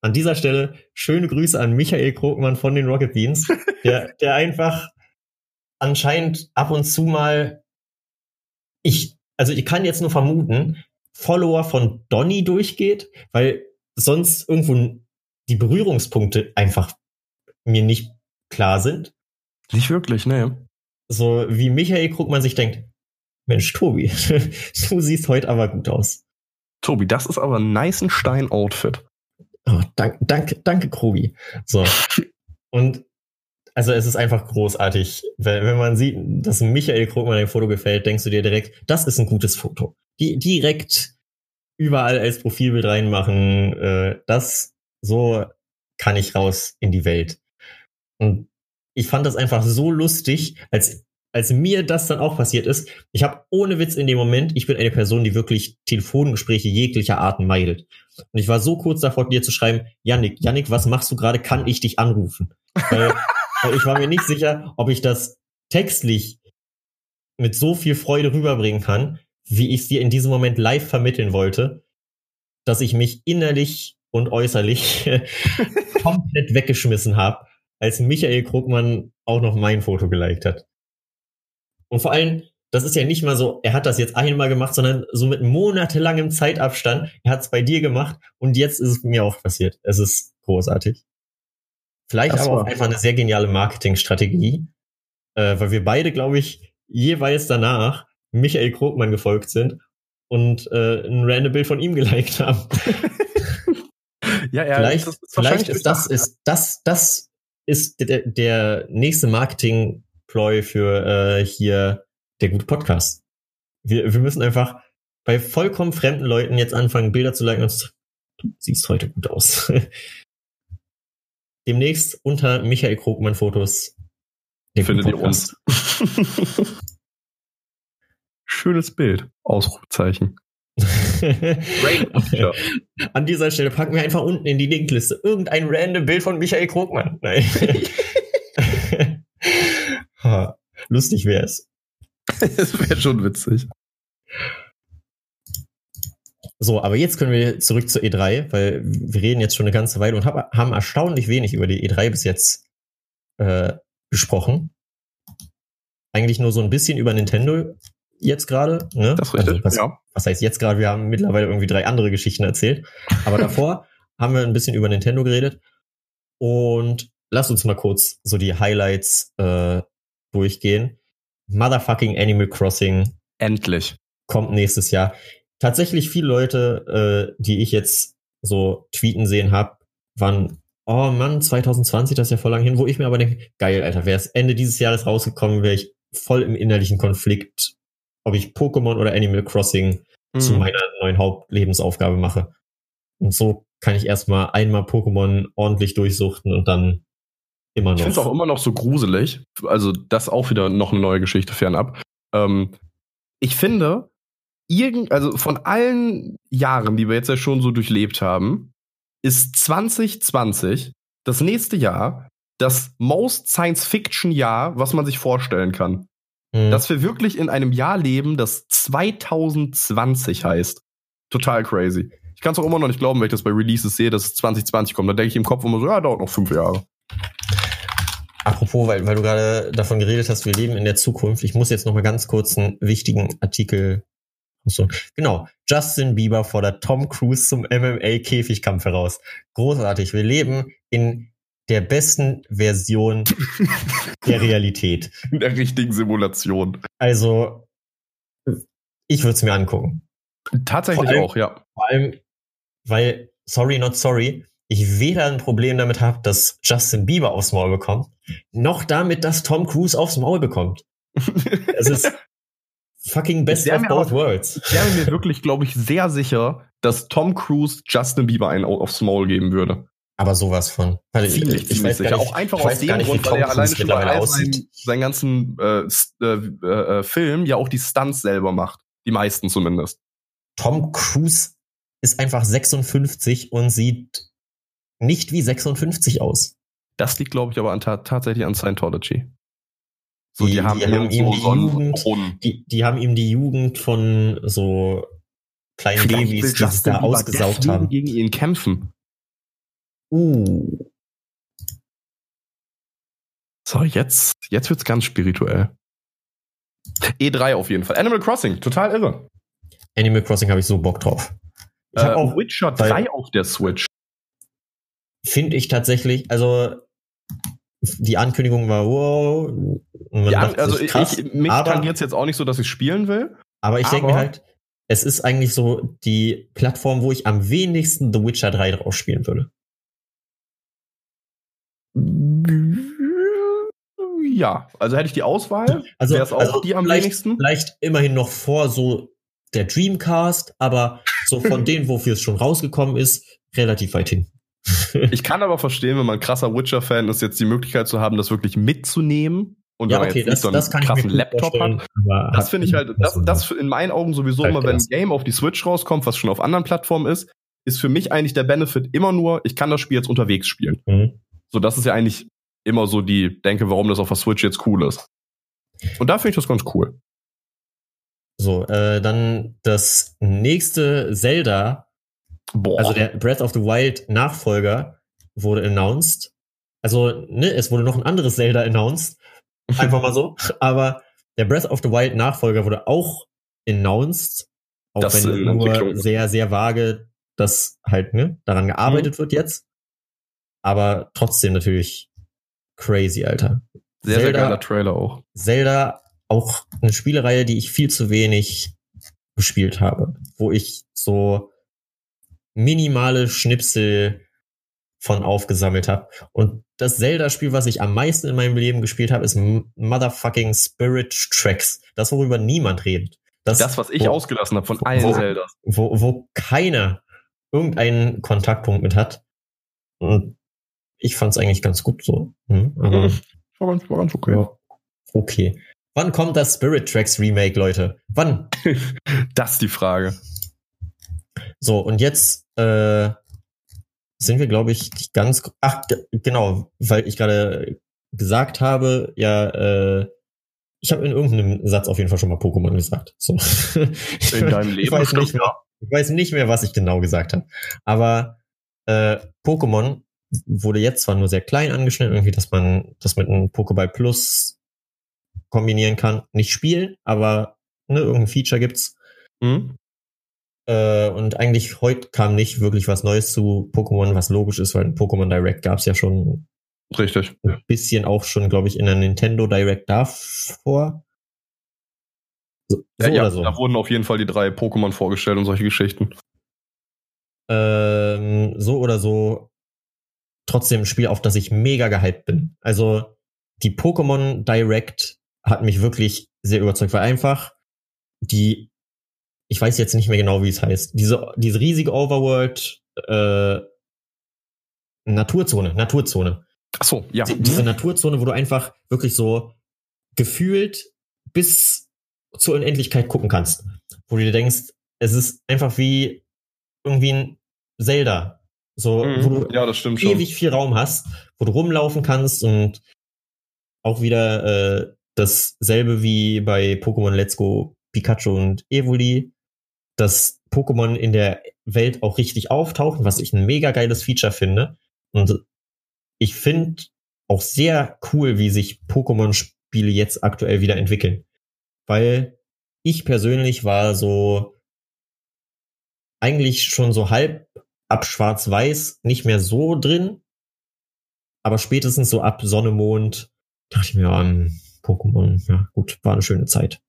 An dieser Stelle schöne Grüße an Michael Krogmann von den Rocket Beans, der, der einfach anscheinend ab und zu mal, ich, also ich kann jetzt nur vermuten, Follower von Donny durchgeht, weil sonst irgendwo die Berührungspunkte einfach mir nicht klar sind. Nicht wirklich, ne. So wie Michael Krugmann sich denkt, Mensch, Tobi, du siehst heute aber gut aus. Tobi, das ist aber ein nice Stein-Outfit. Oh, danke, danke, danke, Krobi. So. Und also es ist einfach großartig. Wenn, wenn man sieht, dass Michael Krugmann ein Foto gefällt, denkst du dir direkt, das ist ein gutes Foto. Die, direkt überall als Profilbild reinmachen. Äh, das so kann ich raus in die Welt. Und ich fand das einfach so lustig, als als mir das dann auch passiert ist. Ich habe ohne Witz in dem Moment, ich bin eine Person, die wirklich Telefongespräche jeglicher Art meidet. Und ich war so kurz davor, dir zu schreiben, Yannick, Yannick, was machst du gerade? Kann ich dich anrufen? Weil, weil ich war mir nicht sicher, ob ich das textlich mit so viel Freude rüberbringen kann, wie ich es dir in diesem Moment live vermitteln wollte, dass ich mich innerlich und äußerlich komplett weggeschmissen habe, als Michael Krugmann auch noch mein Foto geliked hat. Und vor allem, das ist ja nicht mal so, er hat das jetzt einmal gemacht, sondern so mit monatelangem Zeitabstand. Er hat es bei dir gemacht und jetzt ist es mir auch passiert. Es ist großartig. Vielleicht aber auch einfach eine sehr geniale Marketingstrategie, äh, weil wir beide, glaube ich, jeweils danach Michael Krogmann gefolgt sind und äh, ein random Bild von ihm geliked haben. Ja, ja, vielleicht das ist vielleicht ist das, ist das, das ist der, der nächste Marketing-Ploy für äh, hier der gute Podcast. Wir, wir müssen einfach bei vollkommen fremden Leuten jetzt anfangen, Bilder zu liken und zu sagen, du siehst heute gut aus. Demnächst unter Michael Krogmann Fotos. findet ihr uns. Schönes Bild. Ausrufezeichen. An dieser Stelle packen wir einfach unten in die Linkliste irgendein random Bild von Michael Krogmann. Nein. Ha, Lustig wäre es. Das wäre schon witzig. So, aber jetzt können wir zurück zur E3, weil wir reden jetzt schon eine ganze Weile und hab, haben erstaunlich wenig über die E3 bis jetzt äh, gesprochen. Eigentlich nur so ein bisschen über Nintendo jetzt gerade. Ne? Das ist richtig, Also, was, ja. was heißt jetzt gerade? Wir haben mittlerweile irgendwie drei andere Geschichten erzählt. Aber davor haben wir ein bisschen über Nintendo geredet. Und lass uns mal kurz so die Highlights äh, durchgehen. Motherfucking Animal Crossing Endlich. kommt nächstes Jahr. Tatsächlich viele Leute, äh, die ich jetzt so tweeten sehen habe, waren, oh Mann, 2020, das ist ja voll lang hin, wo ich mir aber denke, geil, Alter, wäre es Ende dieses Jahres rausgekommen, wäre ich voll im innerlichen Konflikt, ob ich Pokémon oder Animal Crossing zu Mhm. meiner neuen Hauptlebensaufgabe mache. Und so kann ich erstmal einmal Pokémon ordentlich durchsuchten und dann immer Ich finde es auch noch. immer noch so gruselig. Also, das auch wieder noch eine neue Geschichte fernab. Ähm, ich finde, irgend, also von allen Jahren, die wir jetzt ja schon so durchlebt haben, ist 2020 das nächste Jahr das most Science-Fiction-Jahr, was man sich vorstellen kann. Hm. Dass wir wirklich in einem Jahr leben, das 2020 heißt. Total crazy. Ich kann es auch immer noch nicht glauben, wenn ich das bei Releases sehe, dass es 2020 kommt. Da denke ich im Kopf immer so, ja, dauert noch fünf Jahre. Apropos, weil, weil du gerade davon geredet hast, wir leben in der Zukunft. Ich muss jetzt noch mal ganz kurz einen wichtigen Artikel. So, genau. Justin Bieber fordert Tom Cruise zum MMA-Käfigkampf heraus. Großartig. Wir leben in der besten Version der Realität. In der richtigen Simulation. Also, ich würde es mir angucken. Tatsächlich allem- auch, ja. Vor allem, weil, sorry, not sorry, ich weder ein Problem damit habe, dass Justin Bieber aufs Maul bekommt, noch damit, dass Tom Cruise aufs Maul bekommt. es ist fucking best of both worlds. Ich wäre mir wirklich, glaube ich, sehr sicher, dass Tom Cruise Justin Bieber einen aufs Maul geben würde. Aber sowas von. Weil ziemlich, ich, ich weiß sicher. Nicht, auch einfach aus dem Grund, weil er alleine schon bei seinen, seinen ganzen äh, äh, äh, Film ja auch die Stunts selber macht. Die meisten zumindest. Tom Cruise ist einfach 56 und sieht nicht wie 56 aus. Das liegt, glaube ich, aber an, tatsächlich an Scientology. So, die, die haben, die haben ihm so die Jugend, die, die haben ihm die Jugend von so kleinen Babys, die es da ausgesaugt haben. gegen ihn kämpfen. Uh. So, jetzt, jetzt wird's ganz spirituell. E3 auf jeden Fall. Animal Crossing, total irre. Animal Crossing habe ich so Bock drauf. Ich äh, habe auch Witcher 3 auf der Switch. Finde ich tatsächlich, also die Ankündigung war wow. Ja, also ich, krass, ich, mich tangiert es jetzt auch nicht so, dass ich spielen will. Aber ich denke mir halt, es ist eigentlich so die Plattform, wo ich am wenigsten The Witcher 3 drauf spielen würde. Ja, also hätte ich die Auswahl, also, wäre es auch also die am wenigsten. Vielleicht immerhin noch vor so der Dreamcast, aber so von denen, wofür es schon rausgekommen ist, relativ weit hin. ich kann aber verstehen, wenn man ein krasser Witcher-Fan ist, jetzt die Möglichkeit zu haben, das wirklich mitzunehmen. Und ja, okay, jetzt das, nicht so einen krassen Laptop hat. Das finde ich halt, das, das in meinen Augen sowieso halt immer, wenn ein Game auf die Switch rauskommt, was schon auf anderen Plattformen ist, ist für mich eigentlich der Benefit immer nur, ich kann das Spiel jetzt unterwegs spielen. Mhm. So, das ist ja eigentlich immer so die Denke, warum das auf der Switch jetzt cool ist. Und da finde ich das ganz cool. So, äh, dann das nächste Zelda, Boah. also der Breath of the Wild Nachfolger wurde announced. Also, ne, es wurde noch ein anderes Zelda announced. Einfach mal so. Aber der Breath of the Wild Nachfolger wurde auch announced. Auch das wenn nur sehr, sehr vage, dass halt, ne, daran gearbeitet mhm. wird jetzt. Aber trotzdem natürlich crazy, Alter. Sehr, Zelda, sehr geiler Trailer auch. Zelda auch eine Spielereihe, die ich viel zu wenig gespielt habe, wo ich so minimale Schnipsel von aufgesammelt habe. Und das Zelda-Spiel, was ich am meisten in meinem Leben gespielt habe, ist Motherfucking Spirit Tracks. Das, worüber niemand redet. Das, das was ich wo, ausgelassen habe von allen wo, Zeldas. Wo, wo keiner irgendeinen Kontaktpunkt mit hat. Und ich fand es eigentlich ganz gut so. Hm? Aber, war, ganz, war ganz okay. Ja, okay. Wann kommt das Spirit Tracks Remake, Leute? Wann? das ist die Frage. So, und jetzt äh, sind wir, glaube ich, ganz. Ach, genau, weil ich gerade gesagt habe, ja, äh, ich habe in irgendeinem Satz auf jeden Fall schon mal Pokémon gesagt. So. In deinem Leben? ich, weiß nicht mehr, ich weiß nicht mehr, was ich genau gesagt habe. Aber äh, Pokémon wurde jetzt zwar nur sehr klein angeschnitten, irgendwie, dass man das mit einem Pokéball Plus kombinieren kann. Nicht spielen, aber ne, irgendein Feature gibt's. Mhm. Äh, und eigentlich heute kam nicht wirklich was Neues zu Pokémon, was logisch ist, weil ein Pokémon Direct gab's ja schon. Richtig. Ein bisschen auch schon, glaube ich, in der Nintendo Direct davor. So, ja, so ja, so. Da wurden auf jeden Fall die drei Pokémon vorgestellt und solche Geschichten. Ähm, so oder so trotzdem ein Spiel, auf das ich mega gehypt bin. Also die Pokémon Direct hat mich wirklich sehr überzeugt, weil einfach die, ich weiß jetzt nicht mehr genau, wie es heißt, diese, diese riesige Overworld, äh, Naturzone, Naturzone. Ach so, ja. Die, diese mhm. Naturzone, wo du einfach wirklich so gefühlt bis zur Unendlichkeit gucken kannst. Wo du dir denkst, es ist einfach wie irgendwie ein Zelda. So, mhm. wo du ja, ewig schon. viel Raum hast, wo du rumlaufen kannst und auch wieder äh, dasselbe wie bei Pokémon Let's Go Pikachu und Evoli, dass Pokémon in der Welt auch richtig auftauchen, was ich ein mega geiles Feature finde. Und ich finde auch sehr cool, wie sich Pokémon-Spiele jetzt aktuell wieder entwickeln. Weil ich persönlich war so eigentlich schon so halb ab Schwarz-Weiß nicht mehr so drin. Aber spätestens so ab Sonne, Mond dachte ich mir, um, Pokémon, ja gut, war eine schöne Zeit.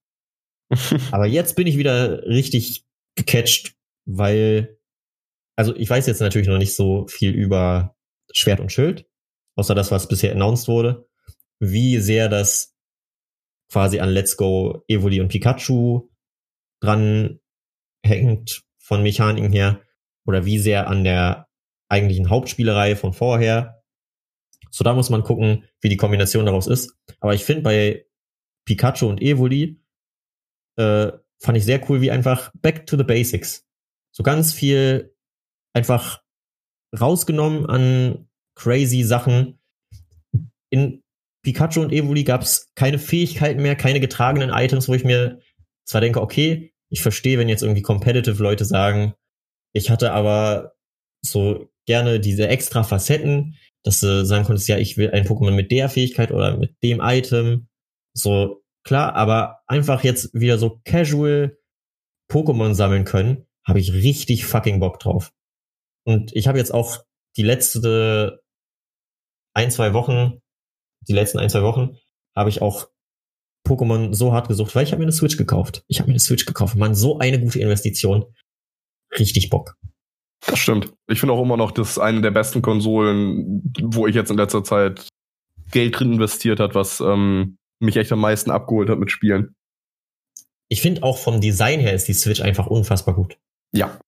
Aber jetzt bin ich wieder richtig gecatcht, weil also ich weiß jetzt natürlich noch nicht so viel über Schwert und Schild, außer das, was bisher announced wurde, wie sehr das quasi an Let's Go Evoli und Pikachu dran hängt von Mechaniken her oder wie sehr an der eigentlichen Hauptspielerei von vorher. So, da muss man gucken, wie die Kombination daraus ist. Aber ich finde bei Pikachu und Evoli äh, fand ich sehr cool, wie einfach back to the basics. So ganz viel einfach rausgenommen an crazy Sachen. In Pikachu und Evoli gab es keine Fähigkeiten mehr, keine getragenen Items, wo ich mir zwar denke, okay, ich verstehe, wenn jetzt irgendwie competitive Leute sagen, ich hatte aber so gerne diese extra Facetten, dass du sagen konntest, ja, ich will ein Pokémon mit der Fähigkeit oder mit dem Item. So, klar, aber einfach jetzt wieder so casual Pokémon sammeln können, habe ich richtig fucking Bock drauf. Und ich habe jetzt auch die letzte ein, zwei Wochen, die letzten ein, zwei Wochen, habe ich auch Pokémon so hart gesucht, weil ich habe mir eine Switch gekauft. Ich habe mir eine Switch gekauft. Man, so eine gute Investition. Richtig Bock. Das stimmt. Ich finde auch immer noch, das ist eine der besten Konsolen, wo ich jetzt in letzter Zeit Geld drin investiert hat, was ähm, mich echt am meisten abgeholt hat mit Spielen. Ich finde auch vom Design her ist die Switch einfach unfassbar gut. Ja.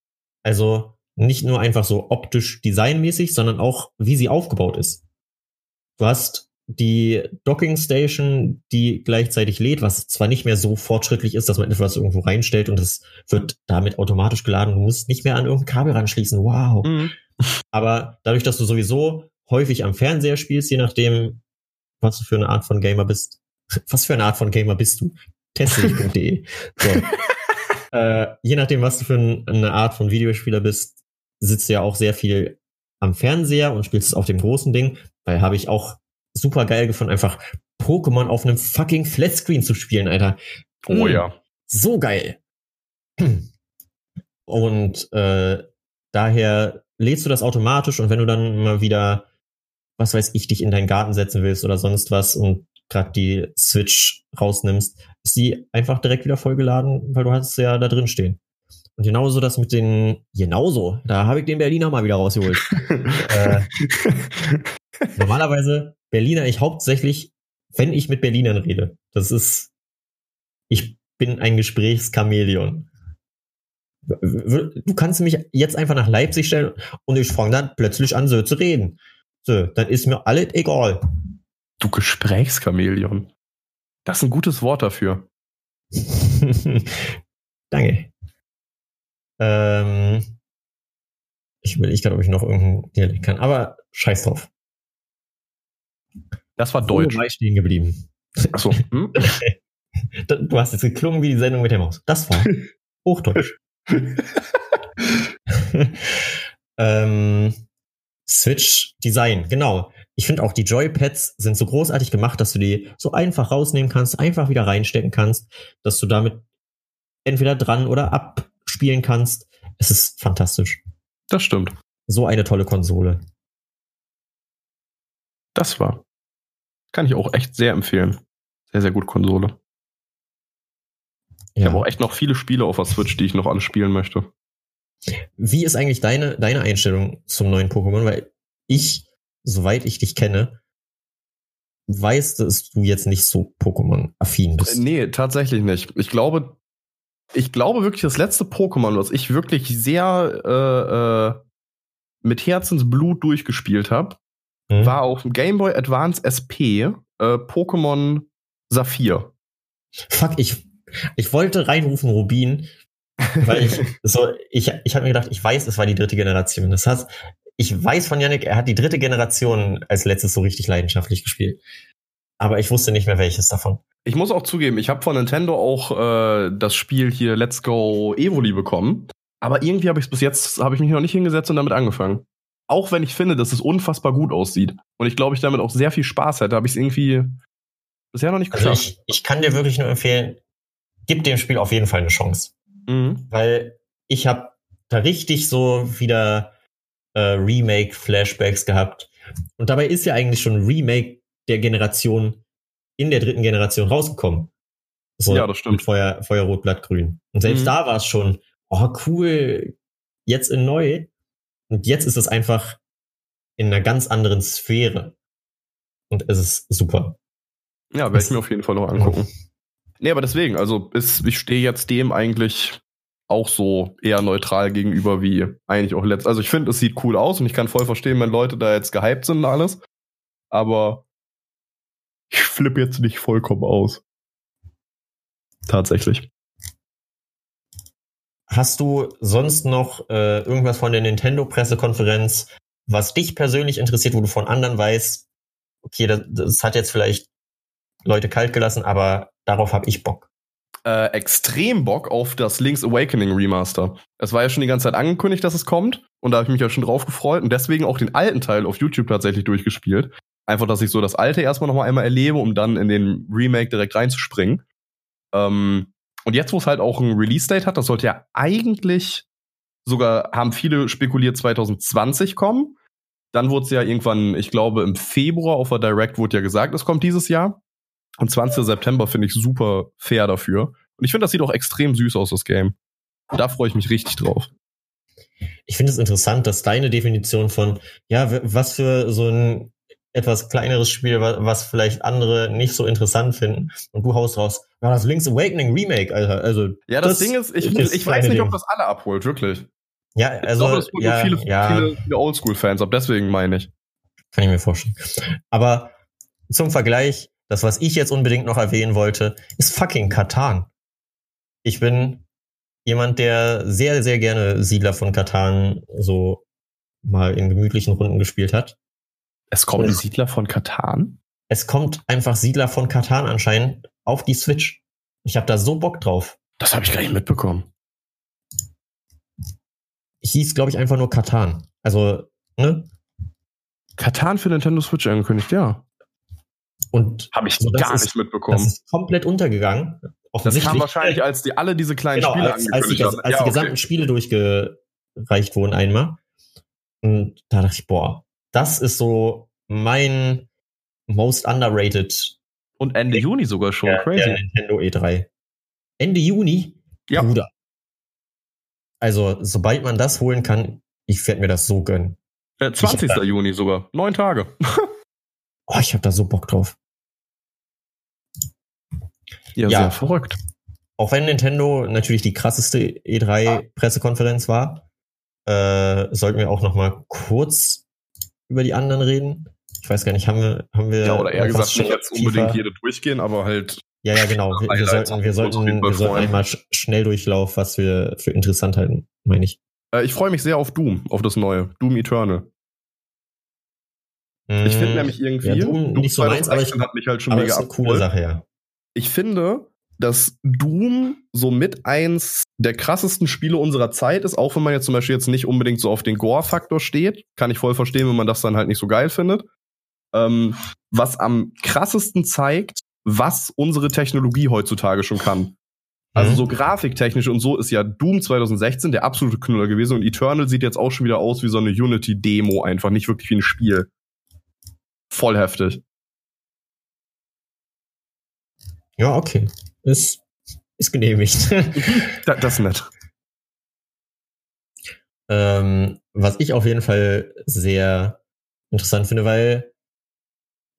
Also nicht nur einfach so optisch designmäßig, sondern auch wie sie aufgebaut ist. Du hast die Docking Station, die gleichzeitig lädt, was zwar nicht mehr so fortschrittlich ist, dass man etwas irgendwo reinstellt und es wird damit automatisch geladen. Du musst nicht mehr an irgendein Kabel ranschließen. Wow. Mhm. Aber dadurch, dass du sowieso häufig am Fernseher spielst, je nachdem, was du für eine Art von Gamer bist. Was für eine Art von Gamer bist du? Testlich.de. So. äh, je nachdem, was du für eine Art von Videospieler bist, sitzt du ja auch sehr viel am Fernseher und spielst es auf dem großen Ding. Weil habe ich auch super geil gefunden, einfach Pokémon auf einem fucking Flatscreen zu spielen, Alter. Oh mhm. ja. So geil. Und äh, daher lädst du das automatisch und wenn du dann mal wieder, was weiß ich, dich in deinen Garten setzen willst oder sonst was und gerade die Switch rausnimmst, ist die einfach direkt wieder vollgeladen, weil du hast es ja da drin stehen. Und genauso das mit den, genauso, da habe ich den Berliner mal wieder rausgeholt. äh, normalerweise Berliner ich hauptsächlich, wenn ich mit Berlinern rede. Das ist, ich bin ein Gesprächschamäleon. Du kannst mich jetzt einfach nach Leipzig stellen und ich fange dann plötzlich an, so zu reden. So, dann ist mir alles egal. Du Gesprächschamäleon. Das ist ein gutes Wort dafür. Danke. Ähm, ich überlege gerade, ob ich noch irgendeinen Dialekt kann, aber scheiß drauf. Das war Deutsch. Wo stehen geblieben. Achso. Hm? du hast jetzt geklungen wie die Sendung mit der Maus. Das war Hochdeutsch. ähm, Switch Design, genau. Ich finde auch die Joypads sind so großartig gemacht, dass du die so einfach rausnehmen kannst, einfach wieder reinstecken kannst, dass du damit entweder dran oder abspielen kannst. Es ist fantastisch. Das stimmt. So eine tolle Konsole. Das war. Kann ich auch echt sehr empfehlen. Sehr, sehr gut Konsole. Ich habe auch echt noch viele Spiele auf der Switch, die ich noch alle spielen möchte. Wie ist eigentlich deine, deine Einstellung zum neuen Pokémon? Weil ich, soweit ich dich kenne, weiß, dass du jetzt nicht so Pokémon-affin bist. Äh, nee, tatsächlich nicht. Ich glaube, ich glaube wirklich, das letzte Pokémon, was ich wirklich sehr äh, äh, mit Herzensblut durchgespielt habe, mhm. war auf dem Game Boy Advance SP äh, Pokémon Saphir. Fuck, ich, ich wollte reinrufen Rubin, weil ich so, ich, ich habe mir gedacht, ich weiß, es war die dritte Generation. Das heißt, ich weiß von Yannick, er hat die dritte Generation als letztes so richtig leidenschaftlich gespielt. Aber ich wusste nicht mehr welches davon. Ich muss auch zugeben, ich habe von Nintendo auch äh, das Spiel hier Let's Go Evoli bekommen. Aber irgendwie habe ich es bis jetzt, habe ich mich noch nicht hingesetzt und damit angefangen. Auch wenn ich finde, dass es unfassbar gut aussieht. Und ich glaube, ich damit auch sehr viel Spaß hätte, habe ich es irgendwie bisher noch nicht also geschafft. Also ich, ich kann dir wirklich nur empfehlen, gib dem Spiel auf jeden Fall eine Chance. Mhm. Weil ich habe da richtig so wieder äh, Remake-Flashbacks gehabt. Und dabei ist ja eigentlich schon ein Remake der Generation in der dritten Generation rausgekommen. So ja, das stimmt. Mit Feuer, Feuerrot, Blatt, Grün. Und selbst mhm. da war es schon, oh cool, jetzt in neu. Und jetzt ist es einfach in einer ganz anderen Sphäre. Und es ist super. Ja, werde ich mir auf jeden Fall noch angucken. Nee, aber deswegen, also ist, ich stehe jetzt dem eigentlich auch so eher neutral gegenüber wie eigentlich auch letzt. Also ich finde, es sieht cool aus und ich kann voll verstehen, wenn Leute da jetzt gehypt sind und alles. Aber ich flippe jetzt nicht vollkommen aus. Tatsächlich. Hast du sonst noch äh, irgendwas von der Nintendo-Pressekonferenz, was dich persönlich interessiert, wo du von anderen weißt, okay, das, das hat jetzt vielleicht Leute kalt gelassen, aber darauf habe ich Bock? Äh, extrem Bock auf das Link's Awakening Remaster. Es war ja schon die ganze Zeit angekündigt, dass es kommt. Und da habe ich mich ja schon drauf gefreut und deswegen auch den alten Teil auf YouTube tatsächlich durchgespielt. Einfach, dass ich so das alte erstmal nochmal einmal erlebe, um dann in den Remake direkt reinzuspringen. Ähm, und jetzt, wo es halt auch ein Release-Date hat, das sollte ja eigentlich sogar, haben viele spekuliert, 2020 kommen. Dann wurde es ja irgendwann, ich glaube, im Februar auf der Direct wurde ja gesagt, es kommt dieses Jahr. Und 20. September finde ich super fair dafür. Und ich finde, das sieht auch extrem süß aus, das Game. Und da freue ich mich richtig drauf. Ich finde es interessant, dass deine Definition von, ja, was für so ein etwas kleineres Spiel, was vielleicht andere nicht so interessant finden. Und du haust raus, ja, das Link's Awakening Remake, Alter. Also, ja, das, das Ding ist, ich, ich weiß nicht, ob das alle abholt, wirklich. Ja, also, ich glaube, das ja, viele, ja. viele, viele Oldschool-Fans ab, deswegen meine ich. Kann ich mir vorstellen. Aber zum Vergleich, das, was ich jetzt unbedingt noch erwähnen wollte, ist fucking Katan. Ich bin jemand, der sehr, sehr gerne Siedler von Katan so mal in gemütlichen Runden gespielt hat. Es kommen Siedler von Katan? Es kommt einfach Siedler von Katan anscheinend auf die Switch. Ich habe da so Bock drauf. Das habe ich gar nicht mitbekommen. Hieß, glaube ich, einfach nur Katan. Also, ne? Katan für Nintendo Switch angekündigt, ja. Und habe ich so, gar ist, nicht mitbekommen. Das ist komplelt untergegangen. Das kam wahrscheinlich, als die alle diese kleinen genau, Spiele als, als die, als, als ja, die gesamten okay. Spiele durchgereicht wurden einmal. Und da dachte ich, boah, das ist so mein most underrated. Und Ende Ding. Juni sogar schon, der, crazy. Der Nintendo E3. Ende Juni? Ja. Bruder. Also, sobald man das holen kann, ich werde mir das so gönnen. Äh, 20. Da, Juni sogar. Neun Tage. oh, ich habe da so Bock drauf. Ja, ja, sehr verrückt. Auch wenn Nintendo natürlich die krasseste E3-Pressekonferenz war, äh, sollten wir auch noch mal kurz über die anderen reden? Ich weiß gar nicht, haben wir, haben wir. Ja, oder eher gesagt, nicht jetzt unbedingt jede durchgehen, aber halt. Ja, ja, genau. Wir, wir sollten, wir sollten, wir sollten einmal Schnelldurchlauf, was wir für interessant halten, meine ich. Äh, ich freue mich sehr auf Doom, auf das neue. Doom Eternal. Ich finde mm, nämlich irgendwie, ja, Doom, Doom nicht so meins, aber ich, hat mich halt schon mega ist eine coole Sache, ja. Ich finde, dass Doom so mit eins der krassesten Spiele unserer Zeit ist, auch wenn man jetzt zum Beispiel jetzt nicht unbedingt so auf den Gore-Faktor steht. Kann ich voll verstehen, wenn man das dann halt nicht so geil findet. Ähm, was am krassesten zeigt, was unsere Technologie heutzutage schon kann. Also mhm. so grafiktechnisch und so ist ja Doom 2016 der absolute Knüller gewesen und Eternal sieht jetzt auch schon wieder aus wie so eine Unity-Demo einfach, nicht wirklich wie ein Spiel. Voll heftig. Ja, okay. Ist, ist genehmigt. das, das ist nett. Ähm, was ich auf jeden Fall sehr interessant finde, weil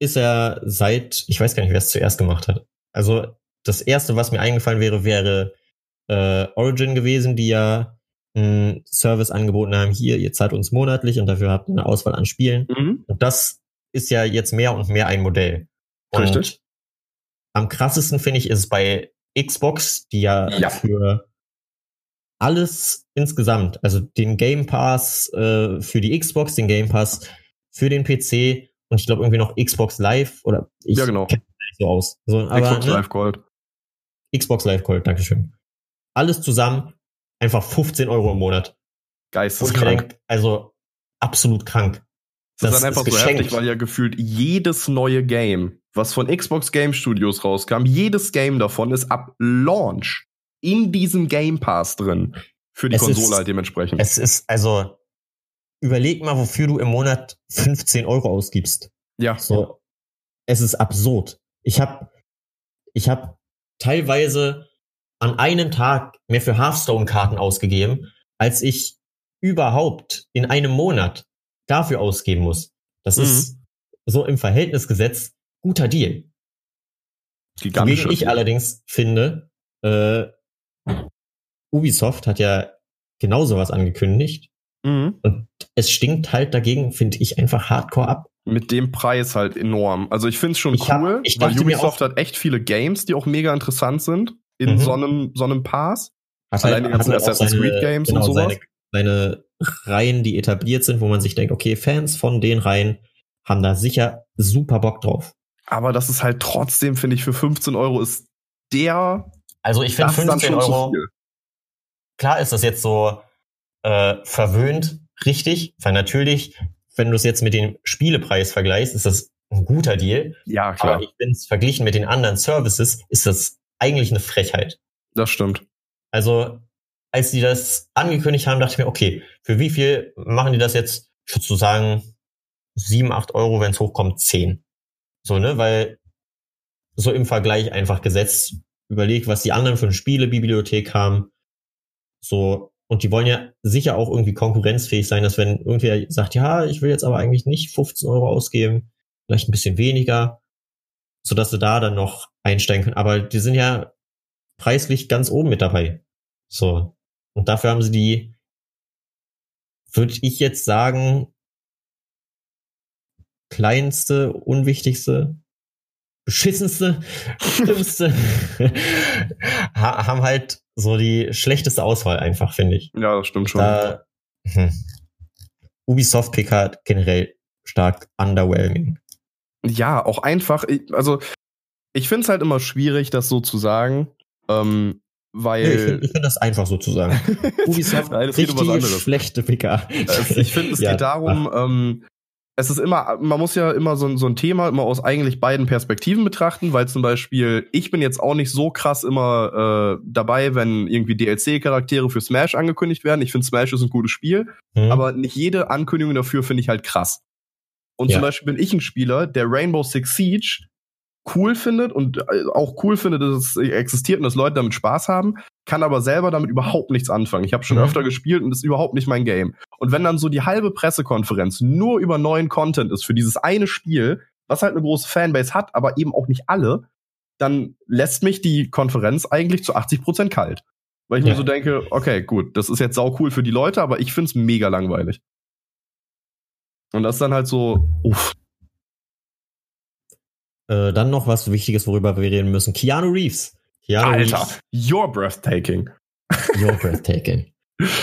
ist er seit, ich weiß gar nicht, wer es zuerst gemacht hat. Also das erste, was mir eingefallen wäre, wäre äh, Origin gewesen, die ja einen Service angeboten haben, hier, ihr zahlt uns monatlich und dafür habt ihr eine Auswahl an Spielen. Mhm. Und das ist ja jetzt mehr und mehr ein Modell. Und Richtig. Am krassesten finde ich ist es bei Xbox, die ja, ja, für alles insgesamt, also den Game Pass äh, für die Xbox, den Game Pass für den PC und ich glaube irgendwie noch Xbox Live oder ich ja, genau. kenne nicht so aus. So, aber, Xbox ne? Live Gold. Xbox Live Gold, Dankeschön. Alles zusammen einfach 15 Euro im Monat. Geisteskrank. Also absolut krank. Das, das ist dann einfach ist so heftig, weil ja gefühlt jedes neue Game was von Xbox Game Studios rauskam, jedes Game davon ist ab Launch in diesem Game Pass drin. Für die es Konsole ist, halt dementsprechend. Es ist, also, überleg mal, wofür du im Monat 15 Euro ausgibst. Ja. So, es ist absurd. Ich habe ich hab teilweise an einem Tag mehr für Hearthstone-Karten ausgegeben, als ich überhaupt in einem Monat dafür ausgeben muss, das mhm. ist so im Verhältnis gesetzt guter Deal. Gigantisch. Wogegen ich allerdings finde, äh, Ubisoft hat ja genau sowas angekündigt. Mhm. Und es stinkt halt dagegen, finde ich, einfach hardcore ab. Mit dem Preis halt enorm. Also ich finde es schon ich cool, hab, weil Ubisoft hat echt viele Games, die auch mega interessant sind in mhm. so, einem, so einem Pass. Hat Allein halt, die ganzen Assassin's Creed Games genau, und sowas. Seine, seine Reihen, die etabliert sind, wo man sich denkt, okay, Fans von den Reihen haben da sicher super Bock drauf. Aber das ist halt trotzdem, finde ich, für 15 Euro ist der. Also ich finde 15 Euro. Klar ist das jetzt so äh, verwöhnt, richtig, weil natürlich, wenn du es jetzt mit dem Spielepreis vergleichst, ist das ein guter Deal. Ja, klar. Aber ich finde es verglichen mit den anderen Services, ist das eigentlich eine Frechheit. Das stimmt. Also, als die das angekündigt haben, dachte ich mir, okay, für wie viel machen die das jetzt? Ich würde so sagen, sieben, acht Euro, wenn es hochkommt, zehn. So, ne, weil so im Vergleich einfach gesetzt, überlegt, was die anderen für eine Spielebibliothek haben. So, und die wollen ja sicher auch irgendwie konkurrenzfähig sein, dass wenn irgendwer sagt, ja, ich will jetzt aber eigentlich nicht 15 Euro ausgeben, vielleicht ein bisschen weniger, so dass sie da dann noch einsteigen können. Aber die sind ja preislich ganz oben mit dabei. So. Und dafür haben sie die, würde ich jetzt sagen, kleinste, unwichtigste, beschissenste, schlimmste, haben halt so die schlechteste Auswahl einfach, finde ich. Ja, das stimmt schon. Da, hm. Ubisoft PK generell stark underwhelming. Ja, auch einfach, also ich finde es halt immer schwierig, das so zu sagen, ähm, weil. Nee, ich finde find das einfach so zu sagen. Ubisoft Nein, richtig schlechte PK. ich finde, es ja, geht darum, ähm, es ist immer, man muss ja immer so, so ein Thema immer aus eigentlich beiden Perspektiven betrachten, weil zum Beispiel, ich bin jetzt auch nicht so krass immer äh, dabei, wenn irgendwie DLC-Charaktere für Smash angekündigt werden. Ich finde Smash ist ein gutes Spiel, mhm. aber nicht jede Ankündigung dafür finde ich halt krass. Und ja. zum Beispiel bin ich ein Spieler, der Rainbow Six Siege cool findet und äh, auch cool findet, dass es existiert und dass Leute damit Spaß haben, kann aber selber damit überhaupt nichts anfangen. Ich habe schon mhm. öfter gespielt und das ist überhaupt nicht mein Game. Und wenn dann so die halbe Pressekonferenz nur über neuen Content ist für dieses eine Spiel, was halt eine große Fanbase hat, aber eben auch nicht alle, dann lässt mich die Konferenz eigentlich zu 80 Prozent kalt. Weil ich ja. mir so denke, okay, gut, das ist jetzt sau cool für die Leute, aber ich find's mega langweilig. Und das ist dann halt so, uff, äh, dann noch was Wichtiges, worüber wir reden müssen. Keanu Reeves. Keanu Alter, Reeves. you're breathtaking. You're breathtaking.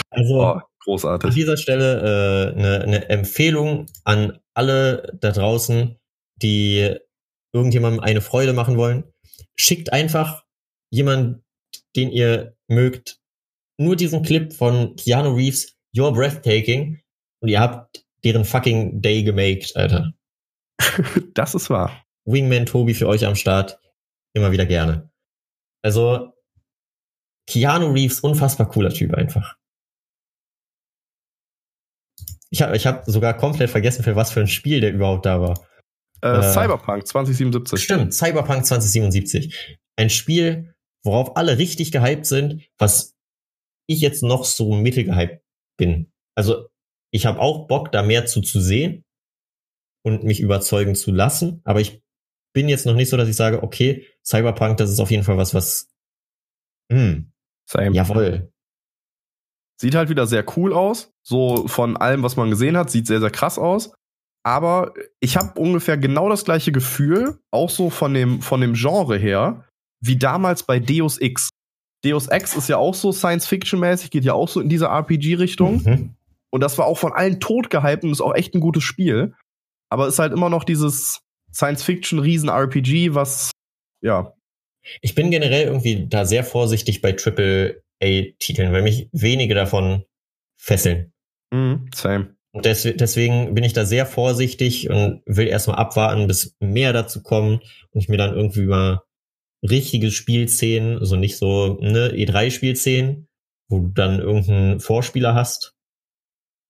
Also, oh, großartig. An dieser Stelle äh, eine, eine Empfehlung an alle da draußen, die irgendjemandem eine Freude machen wollen. Schickt einfach jemanden, den ihr mögt, nur diesen Clip von Keanu Reeves, You're Breathtaking, und ihr habt deren fucking Day gemaked, Alter. das ist wahr. Wingman Tobi für euch am Start. Immer wieder gerne. Also, Keanu Reeves, unfassbar cooler Typ einfach. Ich habe ich hab sogar komplett vergessen, für was für ein Spiel der überhaupt da war. Äh, äh, Cyberpunk 2077. Stimmt, Cyberpunk 2077. Ein Spiel, worauf alle richtig gehypt sind, was ich jetzt noch so mittelgehypt bin. Also ich habe auch Bock, da mehr zu, zu sehen und mich überzeugen zu lassen, aber ich bin jetzt noch nicht so, dass ich sage, okay, Cyberpunk, das ist auf jeden Fall was, was. Hm, Same. Jawohl. Sieht halt wieder sehr cool aus. So von allem, was man gesehen hat, sieht sehr, sehr krass aus. Aber ich habe ungefähr genau das gleiche Gefühl, auch so von dem, von dem Genre her, wie damals bei Deus X. Deus Ex ist ja auch so Science-Fiction-mäßig, geht ja auch so in diese RPG-Richtung. Mhm. Und das war auch von allen tot gehypt und ist auch echt ein gutes Spiel. Aber ist halt immer noch dieses, Science-Fiction-Riesen-RPG, was, ja. Ich bin generell irgendwie da sehr vorsichtig bei Triple-A-Titeln, weil mich wenige davon fesseln. Mm, same. Und des deswegen bin ich da sehr vorsichtig und will erstmal abwarten, bis mehr dazu kommen und ich mir dann irgendwie mal richtige Spielszenen, also nicht so ne E3-Spielszenen, wo du dann irgendeinen Vorspieler hast.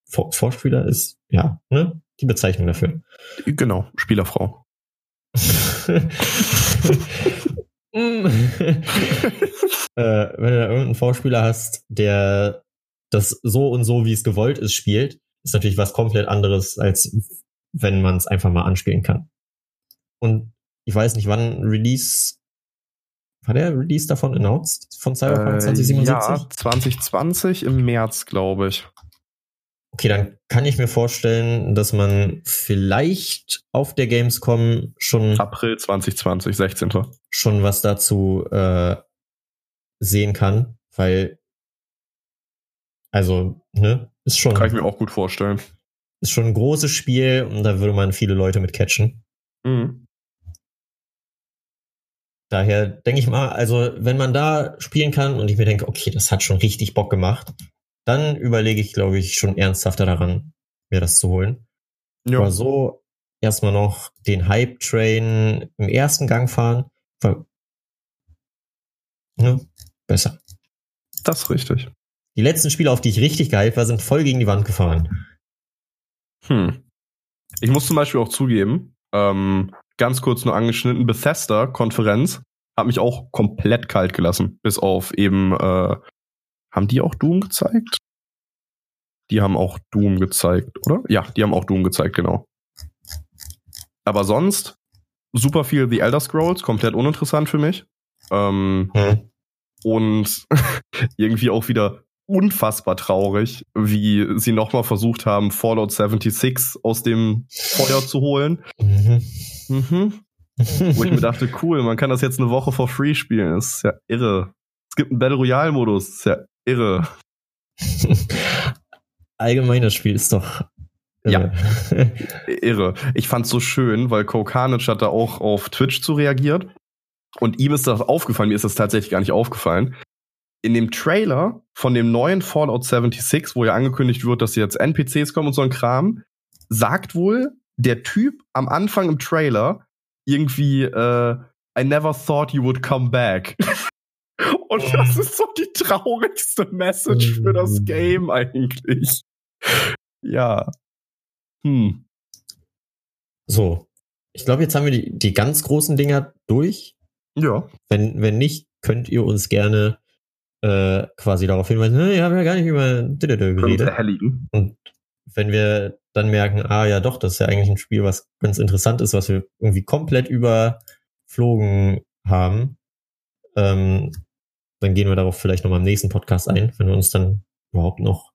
Vor Vorspieler ist, ja, ne? Die Bezeichnung dafür. Genau, Spielerfrau. Äh, wenn du da irgendeinen Vorspieler hast, der das so und so, wie es gewollt ist, spielt, ist natürlich was komplett anderes, als wenn man es einfach mal anspielen kann. Und ich weiß nicht, wann Release war der Release davon announced? Von Cyberpunk äh, 2077? Ja, 2020 im März, glaube ich. Okay, dann kann ich mir vorstellen, dass man vielleicht auf der Gamescom schon. April 2020, 16. Schon was dazu äh, sehen kann, weil. Also, ne? Ist schon. Kann ich mir auch gut vorstellen. Ist schon ein großes Spiel und da würde man viele Leute mit catchen. Mhm. Daher denke ich mal, also wenn man da spielen kann und ich mir denke, okay, das hat schon richtig Bock gemacht, dann überlege ich, glaube ich, schon ernsthafter daran, mir das zu holen. Ja. Aber so erstmal noch den Hype-Train im ersten Gang fahren, ne, besser. Das ist richtig. Die letzten Spiele, auf die ich richtig gehypt war, sind voll gegen die Wand gefahren. Hm. Ich muss zum Beispiel auch zugeben, ähm, ganz kurz nur angeschnitten, Bethesda-Konferenz hat mich auch komplett kalt gelassen. Bis auf eben, äh, haben die auch Doom gezeigt? Die haben auch Doom gezeigt, oder? Ja, die haben auch Doom gezeigt, genau. Aber sonst super viel The Elder Scrolls, komplett uninteressant für mich. Ähm, hm. Und irgendwie auch wieder unfassbar traurig, wie sie nochmal versucht haben, Fallout 76 aus dem Feuer zu holen. Mhm. Mhm. Wo ich mir dachte, cool, man kann das jetzt eine Woche for free spielen. Das ist ja irre. Es gibt einen Battle Royale Modus. Das ist ja irre. Allgemein, das Spiel ist doch irre. Ja. irre. Ich fand's so schön, weil Kokanich hat da auch auf Twitch zu reagiert. Und ihm ist das aufgefallen, mir ist das tatsächlich gar nicht aufgefallen. In dem Trailer von dem neuen Fallout 76, wo ja angekündigt wird, dass jetzt NPCs kommen und so ein Kram, sagt wohl der Typ am Anfang im Trailer irgendwie, äh, I never thought you would come back. Und oh. das ist so die traurigste Message für das Game eigentlich. Ja. Hm. So. Ich glaube, jetzt haben wir die, die ganz großen Dinger durch. Ja. Wenn, wenn nicht, könnt ihr uns gerne äh, quasi darauf hinweisen, wir haben ja gar nicht über geredet. Und wenn wir dann merken, ah ja doch, das ist ja eigentlich ein Spiel, was ganz interessant ist, was wir irgendwie komplett überflogen haben, ähm, dann gehen wir darauf vielleicht nochmal im nächsten Podcast ein, wenn wir uns dann überhaupt noch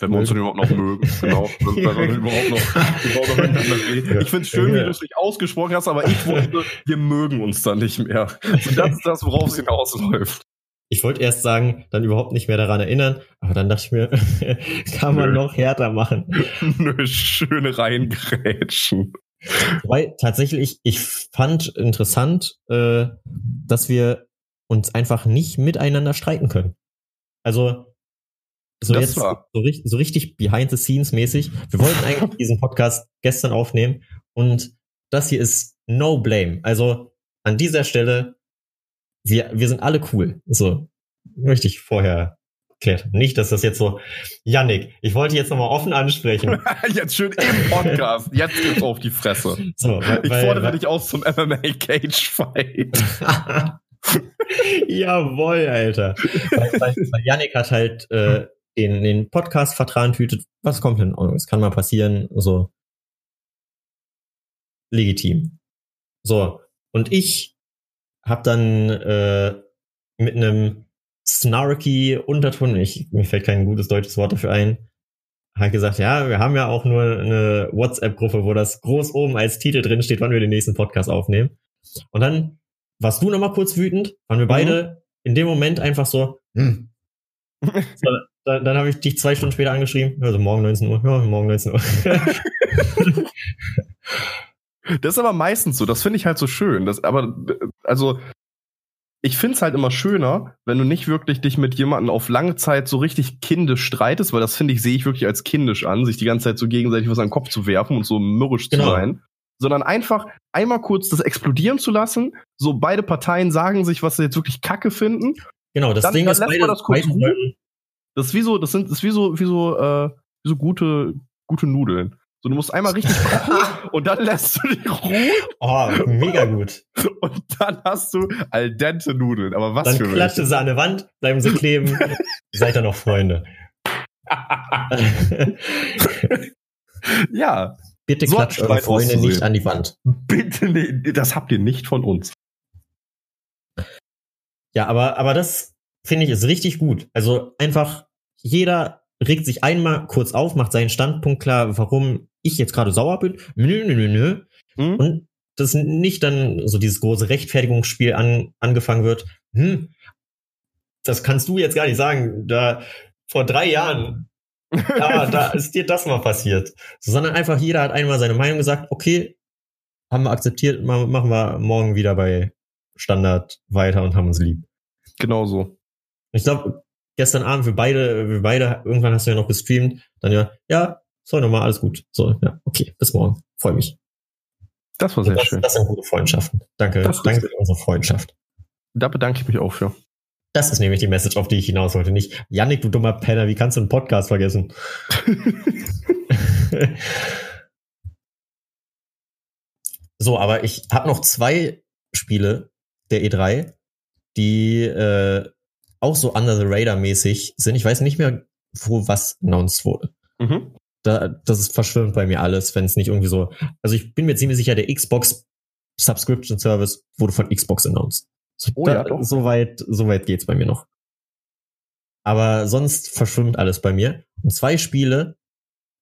wenn wir uns dann überhaupt noch mögen, genau. Wenn wir dann überhaupt noch, überhaupt noch miteinander reden. Ich finde es schön, wie du es nicht ausgesprochen hast, aber ich wusste, wir mögen uns dann nicht mehr. Und das ist das, worauf es hinausläuft ich wollte erst sagen, dann überhaupt nicht mehr daran erinnern, aber dann dachte ich mir, kann man Nö. noch härter machen. Nö, schöne reingrätschen. Weil tatsächlich, ich fand interessant, äh, dass wir uns einfach nicht miteinander streiten können. Also so das jetzt so, so, richtig behind the scenes mäßig. Wir wollten eigentlich diesen Podcast gestern aufnehmen und das hier ist no blame. Also an dieser Stelle wir, wir sind alle cool. So, möchte ich vorher klären. Nicht, dass das jetzt so, Yannick, ich wollte jetzt nochmal offen ansprechen. jetzt schön im Podcast. Jetzt gibt's auf die Fresse. So, weil, ich fordere weil, dich aus zum MMA Cage Fight. Jawoll, Alter. Yannick hat halt äh, den, den Podcast vertragen tütet. Was kommt denn? Das kann mal passieren. So. Legitim. So. Und ich hab dann äh, mit einem snarky Unterton, ich, mir fällt kein gutes deutsches Wort dafür ein, halt gesagt, ja, wir haben ja auch nur eine WhatsApp-Gruppe, wo das groß oben als Titel drin steht, wann wir den nächsten Podcast aufnehmen. Und dann warst du nochmal kurz wütend, waren wir mhm. beide in dem Moment einfach so, hm. so dann, dann habe ich dich zwei Stunden später angeschrieben, also morgen 19 Uhr, ja, morgen 19 Uhr. Das ist aber meistens so, das finde ich halt so schön. Das, aber, also, ich finde es halt immer schöner, wenn du nicht wirklich dich mit jemandem auf lange Zeit so richtig kindisch streitest, weil das finde ich, sehe ich wirklich als kindisch an, sich die ganze Zeit so gegenseitig was an den Kopf zu werfen und so mürrisch genau. zu sein. Sondern einfach einmal kurz das explodieren zu lassen, so beide Parteien sagen sich, was sie jetzt wirklich kacke finden. Genau, das dann, Ding dann ist, beide, das kurz beide Das ist wie so, das sind, das ist wie so, wie so, äh, wie so gute, gute Nudeln. So, du musst einmal richtig und dann lässt du die ruhen. Oh, mega gut. Und dann hast du al dente Nudeln. Aber was dann für Dann klatsche sie an der Wand, bleiben sie kleben. Seid ihr noch Freunde. ja. Bitte klatscht eure Freunde nicht an die Wand. Bitte, nicht, das habt ihr nicht von uns. Ja, aber, aber das finde ich ist richtig gut. Also einfach jeder regt sich einmal kurz auf, macht seinen Standpunkt klar, warum ich jetzt gerade sauer bin. Nö, nö, nö, nö. Mhm. Und das nicht dann so dieses große Rechtfertigungsspiel an, angefangen wird. Hm, das kannst du jetzt gar nicht sagen. Da vor drei Jahren, da, da ist dir das mal passiert. So, sondern einfach jeder hat einmal seine Meinung gesagt. Okay, haben wir akzeptiert, machen wir morgen wieder bei Standard weiter und haben uns lieb. Genau so. Ich glaube, gestern Abend für beide, für beide, irgendwann hast du ja noch gestreamt, dann ja, ja, soll nochmal, alles gut. So, ja, okay, bis morgen. Freue mich. Das war sehr das, schön. Das sind gute Freundschaften. Danke, das danke für unsere Freundschaft. Da bedanke ich mich auch für. Das ist nämlich die Message, auf die ich hinaus wollte. Nicht, Yannick, du dummer Penner, wie kannst du einen Podcast vergessen? so, aber ich habe noch zwei Spiele der E3, die äh, auch so Under the Radar mäßig sind. Ich weiß nicht mehr, wo was announced wurde. Mhm. Da, das ist verschwimmt bei mir alles, wenn es nicht irgendwie so. Also ich bin mir ziemlich sicher, der Xbox Subscription Service wurde von Xbox announced. So, oh, ja, so weit, so weit geht's bei mir noch. Aber sonst verschwimmt alles bei mir. Und zwei Spiele,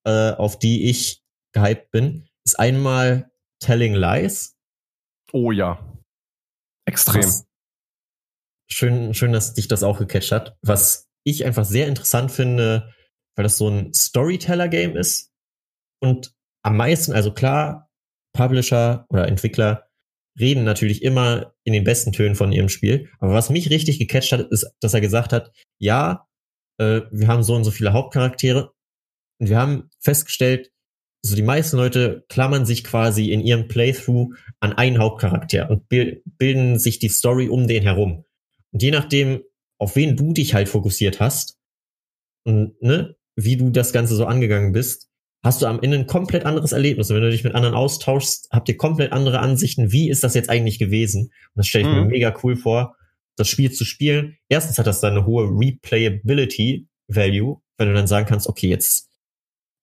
äh, auf die ich gehypt bin, ist einmal Telling Lies. Oh ja. Extrem. Was, schön, schön, dass dich das auch gecatcht hat. Was ich einfach sehr interessant finde, weil das so ein Storyteller-Game ist und am meisten, also klar, Publisher oder Entwickler reden natürlich immer in den besten Tönen von ihrem Spiel. Aber was mich richtig gecatcht hat, ist, dass er gesagt hat, ja, äh, wir haben so und so viele Hauptcharaktere und wir haben festgestellt, so die meisten Leute klammern sich quasi in ihrem Playthrough an einen Hauptcharakter und bilden sich die Story um den herum. Und je nachdem, auf wen du dich halt fokussiert hast und ne, wie du das Ganze so angegangen bist, hast du am Ende ein komplett anderes Erlebnis. Und wenn du dich mit anderen austauschst, habt ihr komplett andere Ansichten. Wie ist das jetzt eigentlich gewesen? Und das stelle ich mhm. mir mega cool vor, das Spiel zu spielen. Erstens hat das dann eine hohe Replayability Value, wenn du dann sagen kannst, okay, jetzt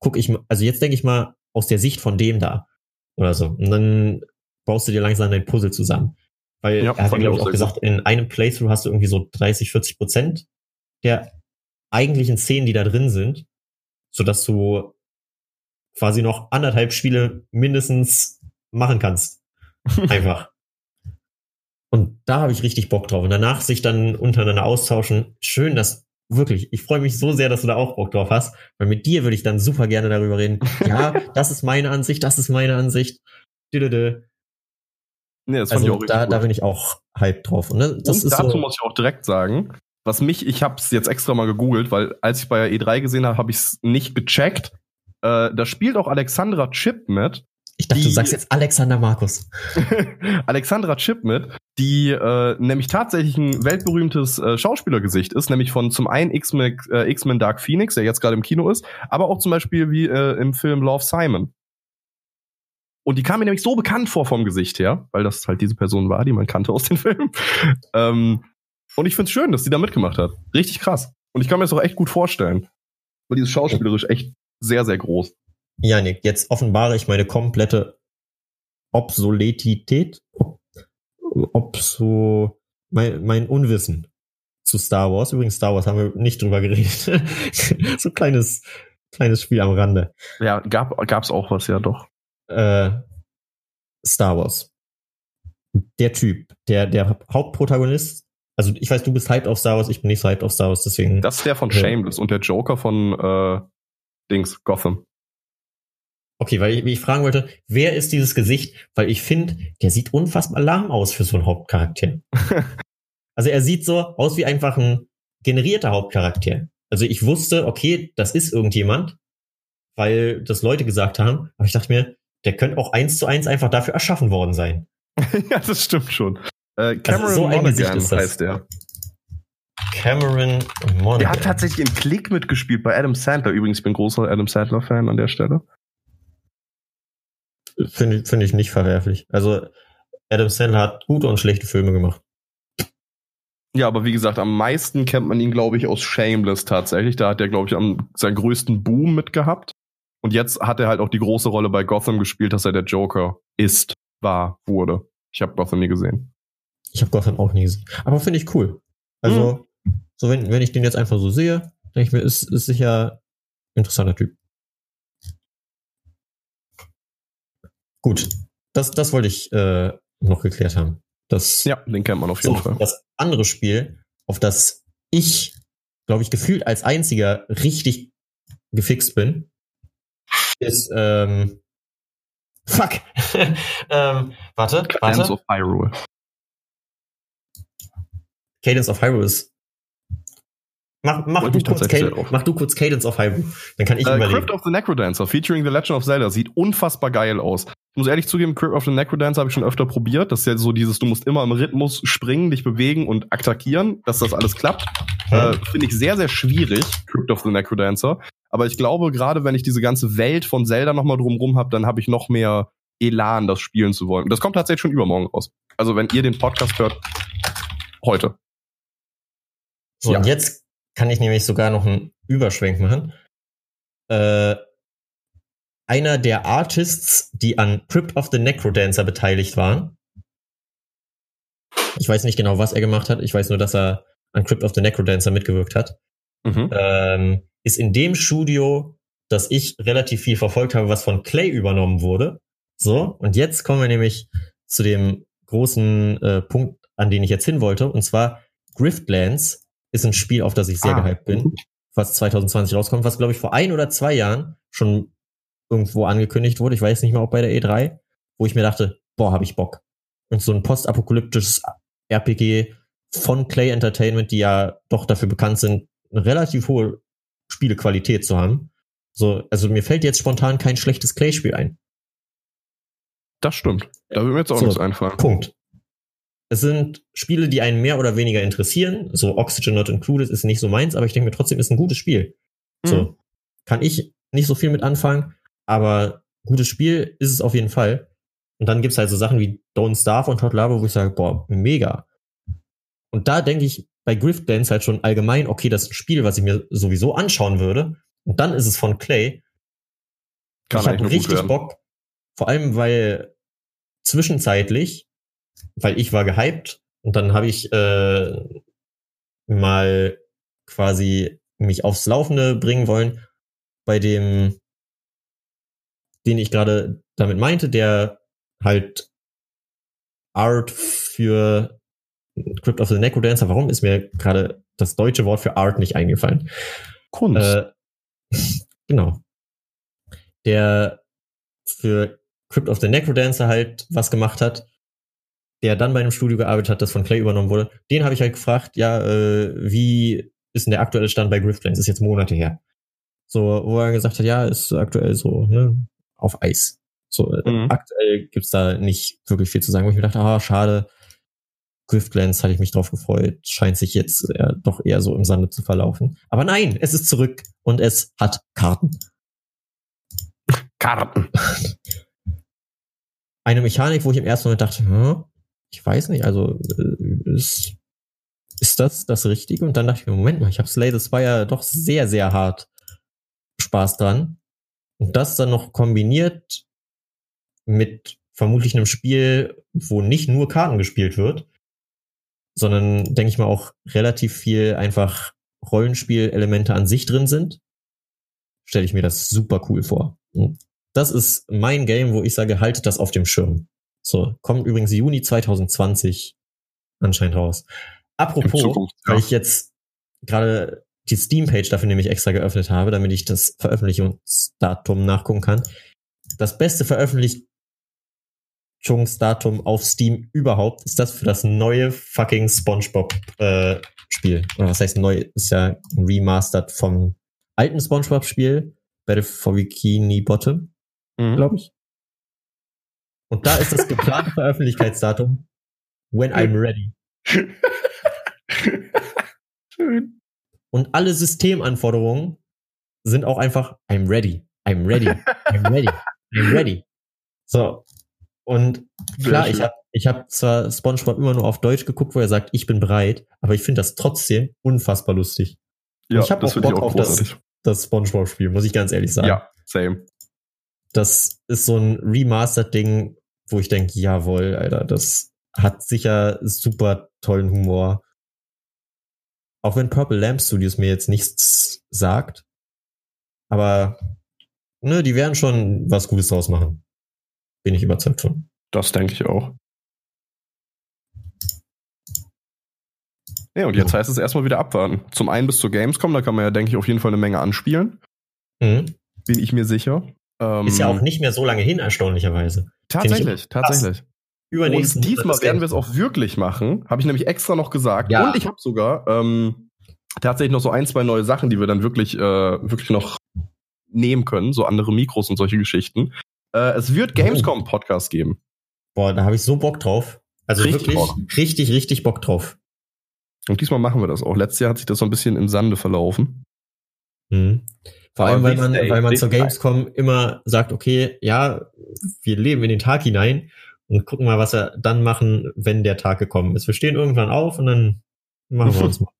guck ich mal, also jetzt denke ich mal aus der Sicht von dem da oder so. Und dann baust du dir langsam dein Puzzle zusammen. Weil ja, er hat, glaube ich, auch gesagt, in einem Playthrough hast du irgendwie so 30, 40 Prozent der eigentlichen Szenen, die da drin sind, so dass du quasi noch anderthalb Spiele mindestens machen kannst. Einfach. Und da habe ich richtig Bock drauf. Und danach sich dann untereinander austauschen. Schön, dass wirklich, ich freue mich so sehr, dass du da auch Bock drauf hast, weil mit dir würde ich dann super gerne darüber reden. Ja, das ist meine Ansicht, das ist meine Ansicht. Nee, das also fand ich auch da, da bin ich auch hype drauf. Und, ne, das Und dazu so muss ich auch direkt sagen, was mich, ich habe es jetzt extra mal gegoogelt, weil als ich bei E3 gesehen habe, habe ich es nicht gecheckt. Äh, da spielt auch Alexandra Chip mit. Ich dachte, die, du sagst jetzt Alexander Markus. Alexandra Chip mit, die äh, nämlich tatsächlich ein weltberühmtes äh, Schauspielergesicht ist, nämlich von zum einen X-Men äh, Dark Phoenix, der jetzt gerade im Kino ist, aber auch zum Beispiel wie äh, im Film Love Simon. Und die kam mir nämlich so bekannt vor vom Gesicht her, weil das halt diese Person war, die man kannte aus den Filmen. ähm, und ich find's schön, dass die da mitgemacht hat. Richtig krass. Und ich kann mir das auch echt gut vorstellen. Weil dieses schauspielerisch echt sehr, sehr groß. Janik, jetzt offenbare ich meine komplette Obsoletität. Ob, so mein, mein Unwissen zu Star Wars. Übrigens, Star Wars haben wir nicht drüber geredet. so kleines, kleines Spiel am Rande. Ja, gab, gab's auch was, ja doch äh, Star Wars. Der Typ, der, der Hauptprotagonist, also ich weiß, du bist hyped auf Star Wars, ich bin nicht so hyped auf Star Wars, deswegen. Das ist der von Shameless und der Joker von äh, Dings, Gotham. Okay, weil ich, ich fragen wollte, wer ist dieses Gesicht? Weil ich finde, der sieht unfassbar lahm aus für so einen Hauptcharakter. also er sieht so aus wie einfach ein generierter Hauptcharakter. Also ich wusste, okay, das ist irgendjemand, weil das Leute gesagt haben, aber ich dachte mir, der könnte auch eins zu eins einfach dafür erschaffen worden sein. ja, das stimmt schon. Äh, Cameron also so Monaghan heißt der. Cameron Monaghan. Der hat tatsächlich in Klick mitgespielt bei Adam Sandler. Übrigens, ich bin großer Adam Sandler-Fan an der Stelle. Finde find ich nicht verwerflich. Also Adam Sandler hat gute und schlechte Filme gemacht. Ja, aber wie gesagt, am meisten kennt man ihn, glaube ich, aus Shameless tatsächlich. Da hat er, glaube ich, am, seinen größten Boom mit gehabt. Und jetzt hat er halt auch die große Rolle bei Gotham gespielt, dass er der Joker ist, war, wurde. Ich habe Gotham nie gesehen. Ich habe Gotham auch nie gesehen. Aber finde ich cool. Also, mhm. so wenn, wenn ich den jetzt einfach so sehe, denke ich mir, ist, ist sicher ein interessanter Typ. Gut, das, das wollte ich äh, noch geklärt haben. Das, ja, den kennt man auf jeden so, Fall. Das andere Spiel, auf das ich, glaube ich, gefühlt als einziger richtig gefixt bin, ist ähm, Fuck. ähm, warte, Cadence warte. of Hyrule. Cadence of Hyrule ist Mach, mach, du kurz Cadence, mach du kurz Cadence of Hyrule. Dann kann ich äh, überlegen. Crypt of the Necrodancer featuring The Legend of Zelda sieht unfassbar geil aus. Ich muss ehrlich zugeben, Crypt of the Necrodancer habe ich schon öfter probiert. Das ist ja so dieses, du musst immer im Rhythmus springen, dich bewegen und attackieren, dass das alles klappt. Äh, Finde ich sehr, sehr schwierig, Crypt of the Necrodancer. Aber ich glaube, gerade wenn ich diese ganze Welt von Zelda nochmal drumrum habe, dann habe ich noch mehr Elan, das spielen zu wollen. Und das kommt tatsächlich schon übermorgen raus. Also wenn ihr den Podcast hört, heute. So, ja. und jetzt kann ich nämlich sogar noch einen Überschwenk machen. Äh, einer der Artists, die an Crypt of the Necrodancer beteiligt waren. Ich weiß nicht genau, was er gemacht hat. Ich weiß nur, dass er an Crypt of the Necrodancer mitgewirkt hat. Mhm. Ähm, ist in dem Studio, das ich relativ viel verfolgt habe, was von Clay übernommen wurde. So, und jetzt kommen wir nämlich zu dem großen äh, Punkt, an den ich jetzt hin wollte, und zwar Griftlands ist ein Spiel, auf das ich sehr ah. gehypt bin, was 2020 rauskommt, was glaube ich vor ein oder zwei Jahren schon irgendwo angekündigt wurde. Ich weiß nicht mehr, ob bei der E3, wo ich mir dachte, boah, habe ich Bock. Und so ein postapokalyptisches RPG von Clay Entertainment, die ja doch dafür bekannt sind, eine relativ hohe Spielequalität zu haben. So, also mir fällt jetzt spontan kein schlechtes Clay-Spiel ein. Das stimmt. Da würde mir jetzt auch so, nichts einfallen. Punkt. Es sind Spiele, die einen mehr oder weniger interessieren. So Oxygen Not Included ist nicht so meins, aber ich denke mir trotzdem ist ein gutes Spiel. Mhm. So kann ich nicht so viel mit anfangen, aber gutes Spiel ist es auf jeden Fall. Und dann gibt's halt so Sachen wie Don't Starve und Hot Lava, wo ich sage, boah, mega. Und da denke ich bei Griftlands halt schon allgemein, okay, das ist ein Spiel, was ich mir sowieso anschauen würde. Und dann ist es von Clay. Kann ich habe richtig Bock. Vor allem, weil zwischenzeitlich weil ich war gehypt und dann habe ich äh, mal quasi mich aufs Laufende bringen wollen bei dem, den ich gerade damit meinte, der halt Art für Crypt of the Necrodancer. Warum ist mir gerade das deutsche Wort für Art nicht eingefallen? Kunst. Äh, genau. Der für Crypt of the Necrodancer halt was gemacht hat der dann bei einem Studio gearbeitet hat, das von Clay übernommen wurde, den habe ich halt gefragt, ja, äh, wie ist denn der aktuelle Stand bei Griftlands? Ist jetzt Monate her. So, wo er gesagt hat, ja, ist aktuell so, ne, auf Eis. So, äh, mhm. aktuell gibt's da nicht wirklich viel zu sagen, wo ich mir dachte, ah, schade, Griftlands hatte ich mich drauf gefreut, scheint sich jetzt äh, doch eher so im Sande zu verlaufen. Aber nein, es ist zurück und es hat Karten. Karten. Eine Mechanik, wo ich im ersten Moment dachte, hm, ich weiß nicht, also äh, ist, ist das das Richtige? Und dann dachte ich mir, Moment mal, ich habe Slay the Spire doch sehr, sehr hart Spaß dran. Und das dann noch kombiniert mit vermutlich einem Spiel, wo nicht nur Karten gespielt wird, sondern, denke ich mal, auch relativ viel einfach Rollenspielelemente an sich drin sind, stelle ich mir das super cool vor. Und das ist mein Game, wo ich sage, haltet das auf dem Schirm. So, kommt übrigens Juni 2020 anscheinend raus. Apropos, Zukunft, ja. weil ich jetzt gerade die Steam-Page dafür nämlich extra geöffnet habe, damit ich das Veröffentlichungsdatum nachgucken kann. Das beste Veröffentlichungsdatum auf Steam überhaupt ist das für das neue fucking SpongeBob äh. Oder was heißt neu? Ist ja remastered vom alten SpongeBob Spiel, Battle for Bikini Bottom, mhm. glaube ich. Und da ist das geplante Veröffentlichkeitsdatum When I'm Ready. Schön. Und alle Systemanforderungen sind auch einfach I'm ready, I'm ready, I'm ready, I'm ready. So. Und klar, ich habe ich hab zwar SpongeBob immer nur auf Deutsch geguckt, wo er sagt, ich bin bereit, aber ich finde das trotzdem unfassbar lustig. Ja, ich habe auch Bock auch auf das, das SpongeBob-Spiel, muss ich ganz ehrlich sagen. Ja, same. Das ist so ein Remastered-Ding, wo ich denke, jawohl, Alter, das hat sicher super tollen Humor. Auch wenn Purple Lamp Studios mir jetzt nichts sagt. Aber ne, die werden schon was Gutes draus machen. Bin ich überzeugt von. Das denke ich auch. Ja, und jetzt heißt es erstmal wieder abwarten. Zum einen bis zur Gamescom, da kann man ja, denke ich, auf jeden Fall eine Menge anspielen. Mhm. Bin ich mir sicher. Ähm, ist ja auch nicht mehr so lange hin, erstaunlicherweise. Tatsächlich, tatsächlich. Übernächsten und diesmal werden wir es auch wirklich machen. Habe ich nämlich extra noch gesagt. Ja. Und ich habe sogar ähm, tatsächlich noch so ein, zwei neue Sachen, die wir dann wirklich, äh, wirklich noch nehmen können. So andere Mikros und solche Geschichten. Äh, es wird oh. Gamescom-Podcast geben. Boah, da habe ich so Bock drauf. Also richtig wirklich Bock. richtig, richtig Bock drauf. Und diesmal machen wir das auch. Letztes Jahr hat sich das so ein bisschen im Sande verlaufen. Mhm. Vor allem, weil man, weil man zur Gamescom immer sagt, okay, ja, wir leben in den Tag hinein und gucken mal, was wir dann machen, wenn der Tag gekommen ist. Wir stehen irgendwann auf und dann machen wir uns mal.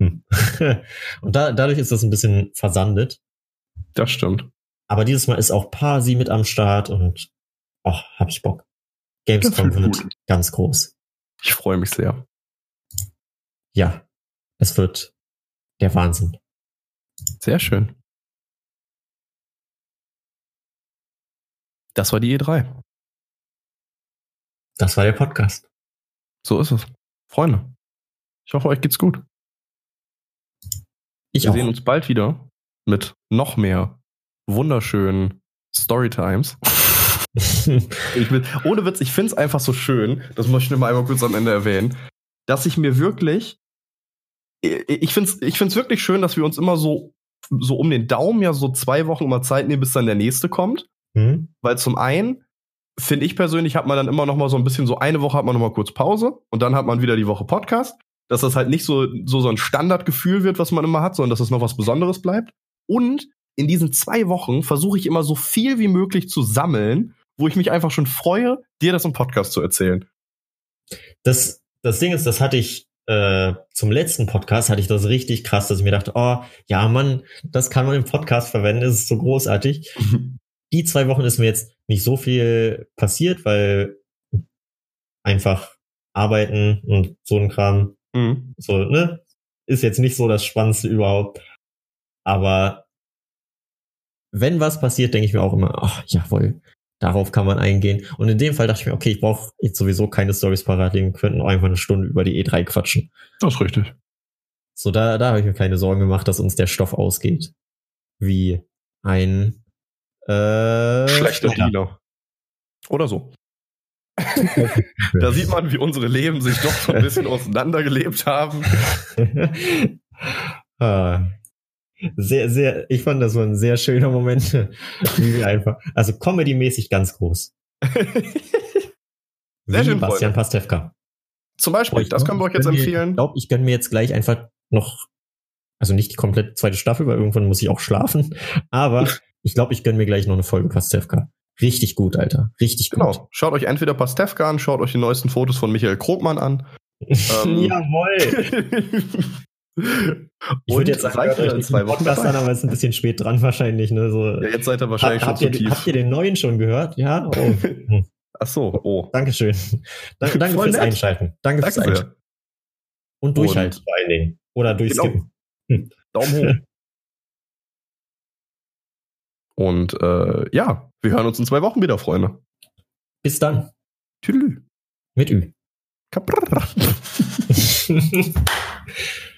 Hm. und da, dadurch ist das ein bisschen versandet. Das stimmt. Aber dieses Mal ist auch Parsi mit am Start und ach, hab ich Bock. Gamescom wird gut. ganz groß. Ich freue mich sehr. Ja, es wird der Wahnsinn. Sehr schön. Das war die E3. Das war der Podcast. So ist es. Freunde, ich hoffe, euch geht's gut. Ich Wir auch. sehen uns bald wieder mit noch mehr wunderschönen Storytimes. ich will, ohne Witz, ich finde es einfach so schön, das möchte ich nur mal einmal kurz am Ende erwähnen, dass ich mir wirklich, ich finde es ich find's wirklich schön, dass wir uns immer so so um den Daumen ja so zwei Wochen immer Zeit nehmen, bis dann der nächste kommt. Mhm. Weil zum einen, finde ich persönlich, hat man dann immer noch mal so ein bisschen so eine Woche hat man noch mal kurz Pause und dann hat man wieder die Woche Podcast. Dass das halt nicht so, so, so ein Standardgefühl wird, was man immer hat, sondern dass es noch was Besonderes bleibt. Und in diesen zwei Wochen versuche ich immer so viel wie möglich zu sammeln, wo ich mich einfach schon freue, dir das im Podcast zu erzählen. Das, das Ding ist, das hatte ich äh, zum letzten Podcast hatte ich das richtig krass, dass ich mir dachte, oh, ja, Mann, das kann man im Podcast verwenden, das ist so großartig. Die zwei Wochen ist mir jetzt nicht so viel passiert, weil einfach arbeiten und so ein Kram, mhm. so, ne, ist jetzt nicht so das Spannendste überhaupt. Aber wenn was passiert, denke ich mir auch immer, ach, jawohl, Darauf kann man eingehen. Und in dem Fall dachte ich mir, okay, ich brauche jetzt sowieso keine Stories parat legen, könnten auch einfach eine Stunde über die E3 quatschen. Das ist richtig. So, da, da habe ich mir keine Sorgen gemacht, dass uns der Stoff ausgeht. Wie ein äh, schlechter Dealer. Oder so. da sieht man, wie unsere Leben sich doch so ein bisschen auseinandergelebt haben. ah, sehr, sehr, ich fand das so ein sehr schöner Moment. einfach, also Comedy-mäßig ganz groß. sehr schön, Bastian Pastewka. Zum Beispiel, das können wir euch jetzt empfehlen. ich glaube, ich gönne mir jetzt gleich einfach noch, also nicht die komplette zweite Staffel, weil irgendwann muss ich auch schlafen, aber ich glaube, ich gönne mir gleich noch eine Folge Pastewka. Richtig gut, Alter. Richtig gut. Genau. Schaut euch entweder Pastewka an, schaut euch die neuesten Fotos von Michael Krogmann an. ähm, Jawoll. Ich würde jetzt sagen, hört euch zwei Wochen Podcast an, aber es ist ein bisschen spät dran wahrscheinlich. Ne? So, ja, jetzt seid ihr wahrscheinlich ha, schon zu ihr, tief. Habt ihr den neuen schon gehört? Ja? Oh. Hm. Ach so, oh. Dankeschön. Danke, danke fürs nett. Einschalten. Danke, danke fürs Einschalten. Und durchhalten Und vor allen Dingen. Oder durchskippen. Genau. Hm. Daumen hoch. Und äh, ja, wir hören uns in zwei Wochen wieder, Freunde. Bis dann. Tüdelü. Mit Ü. Kaprrr.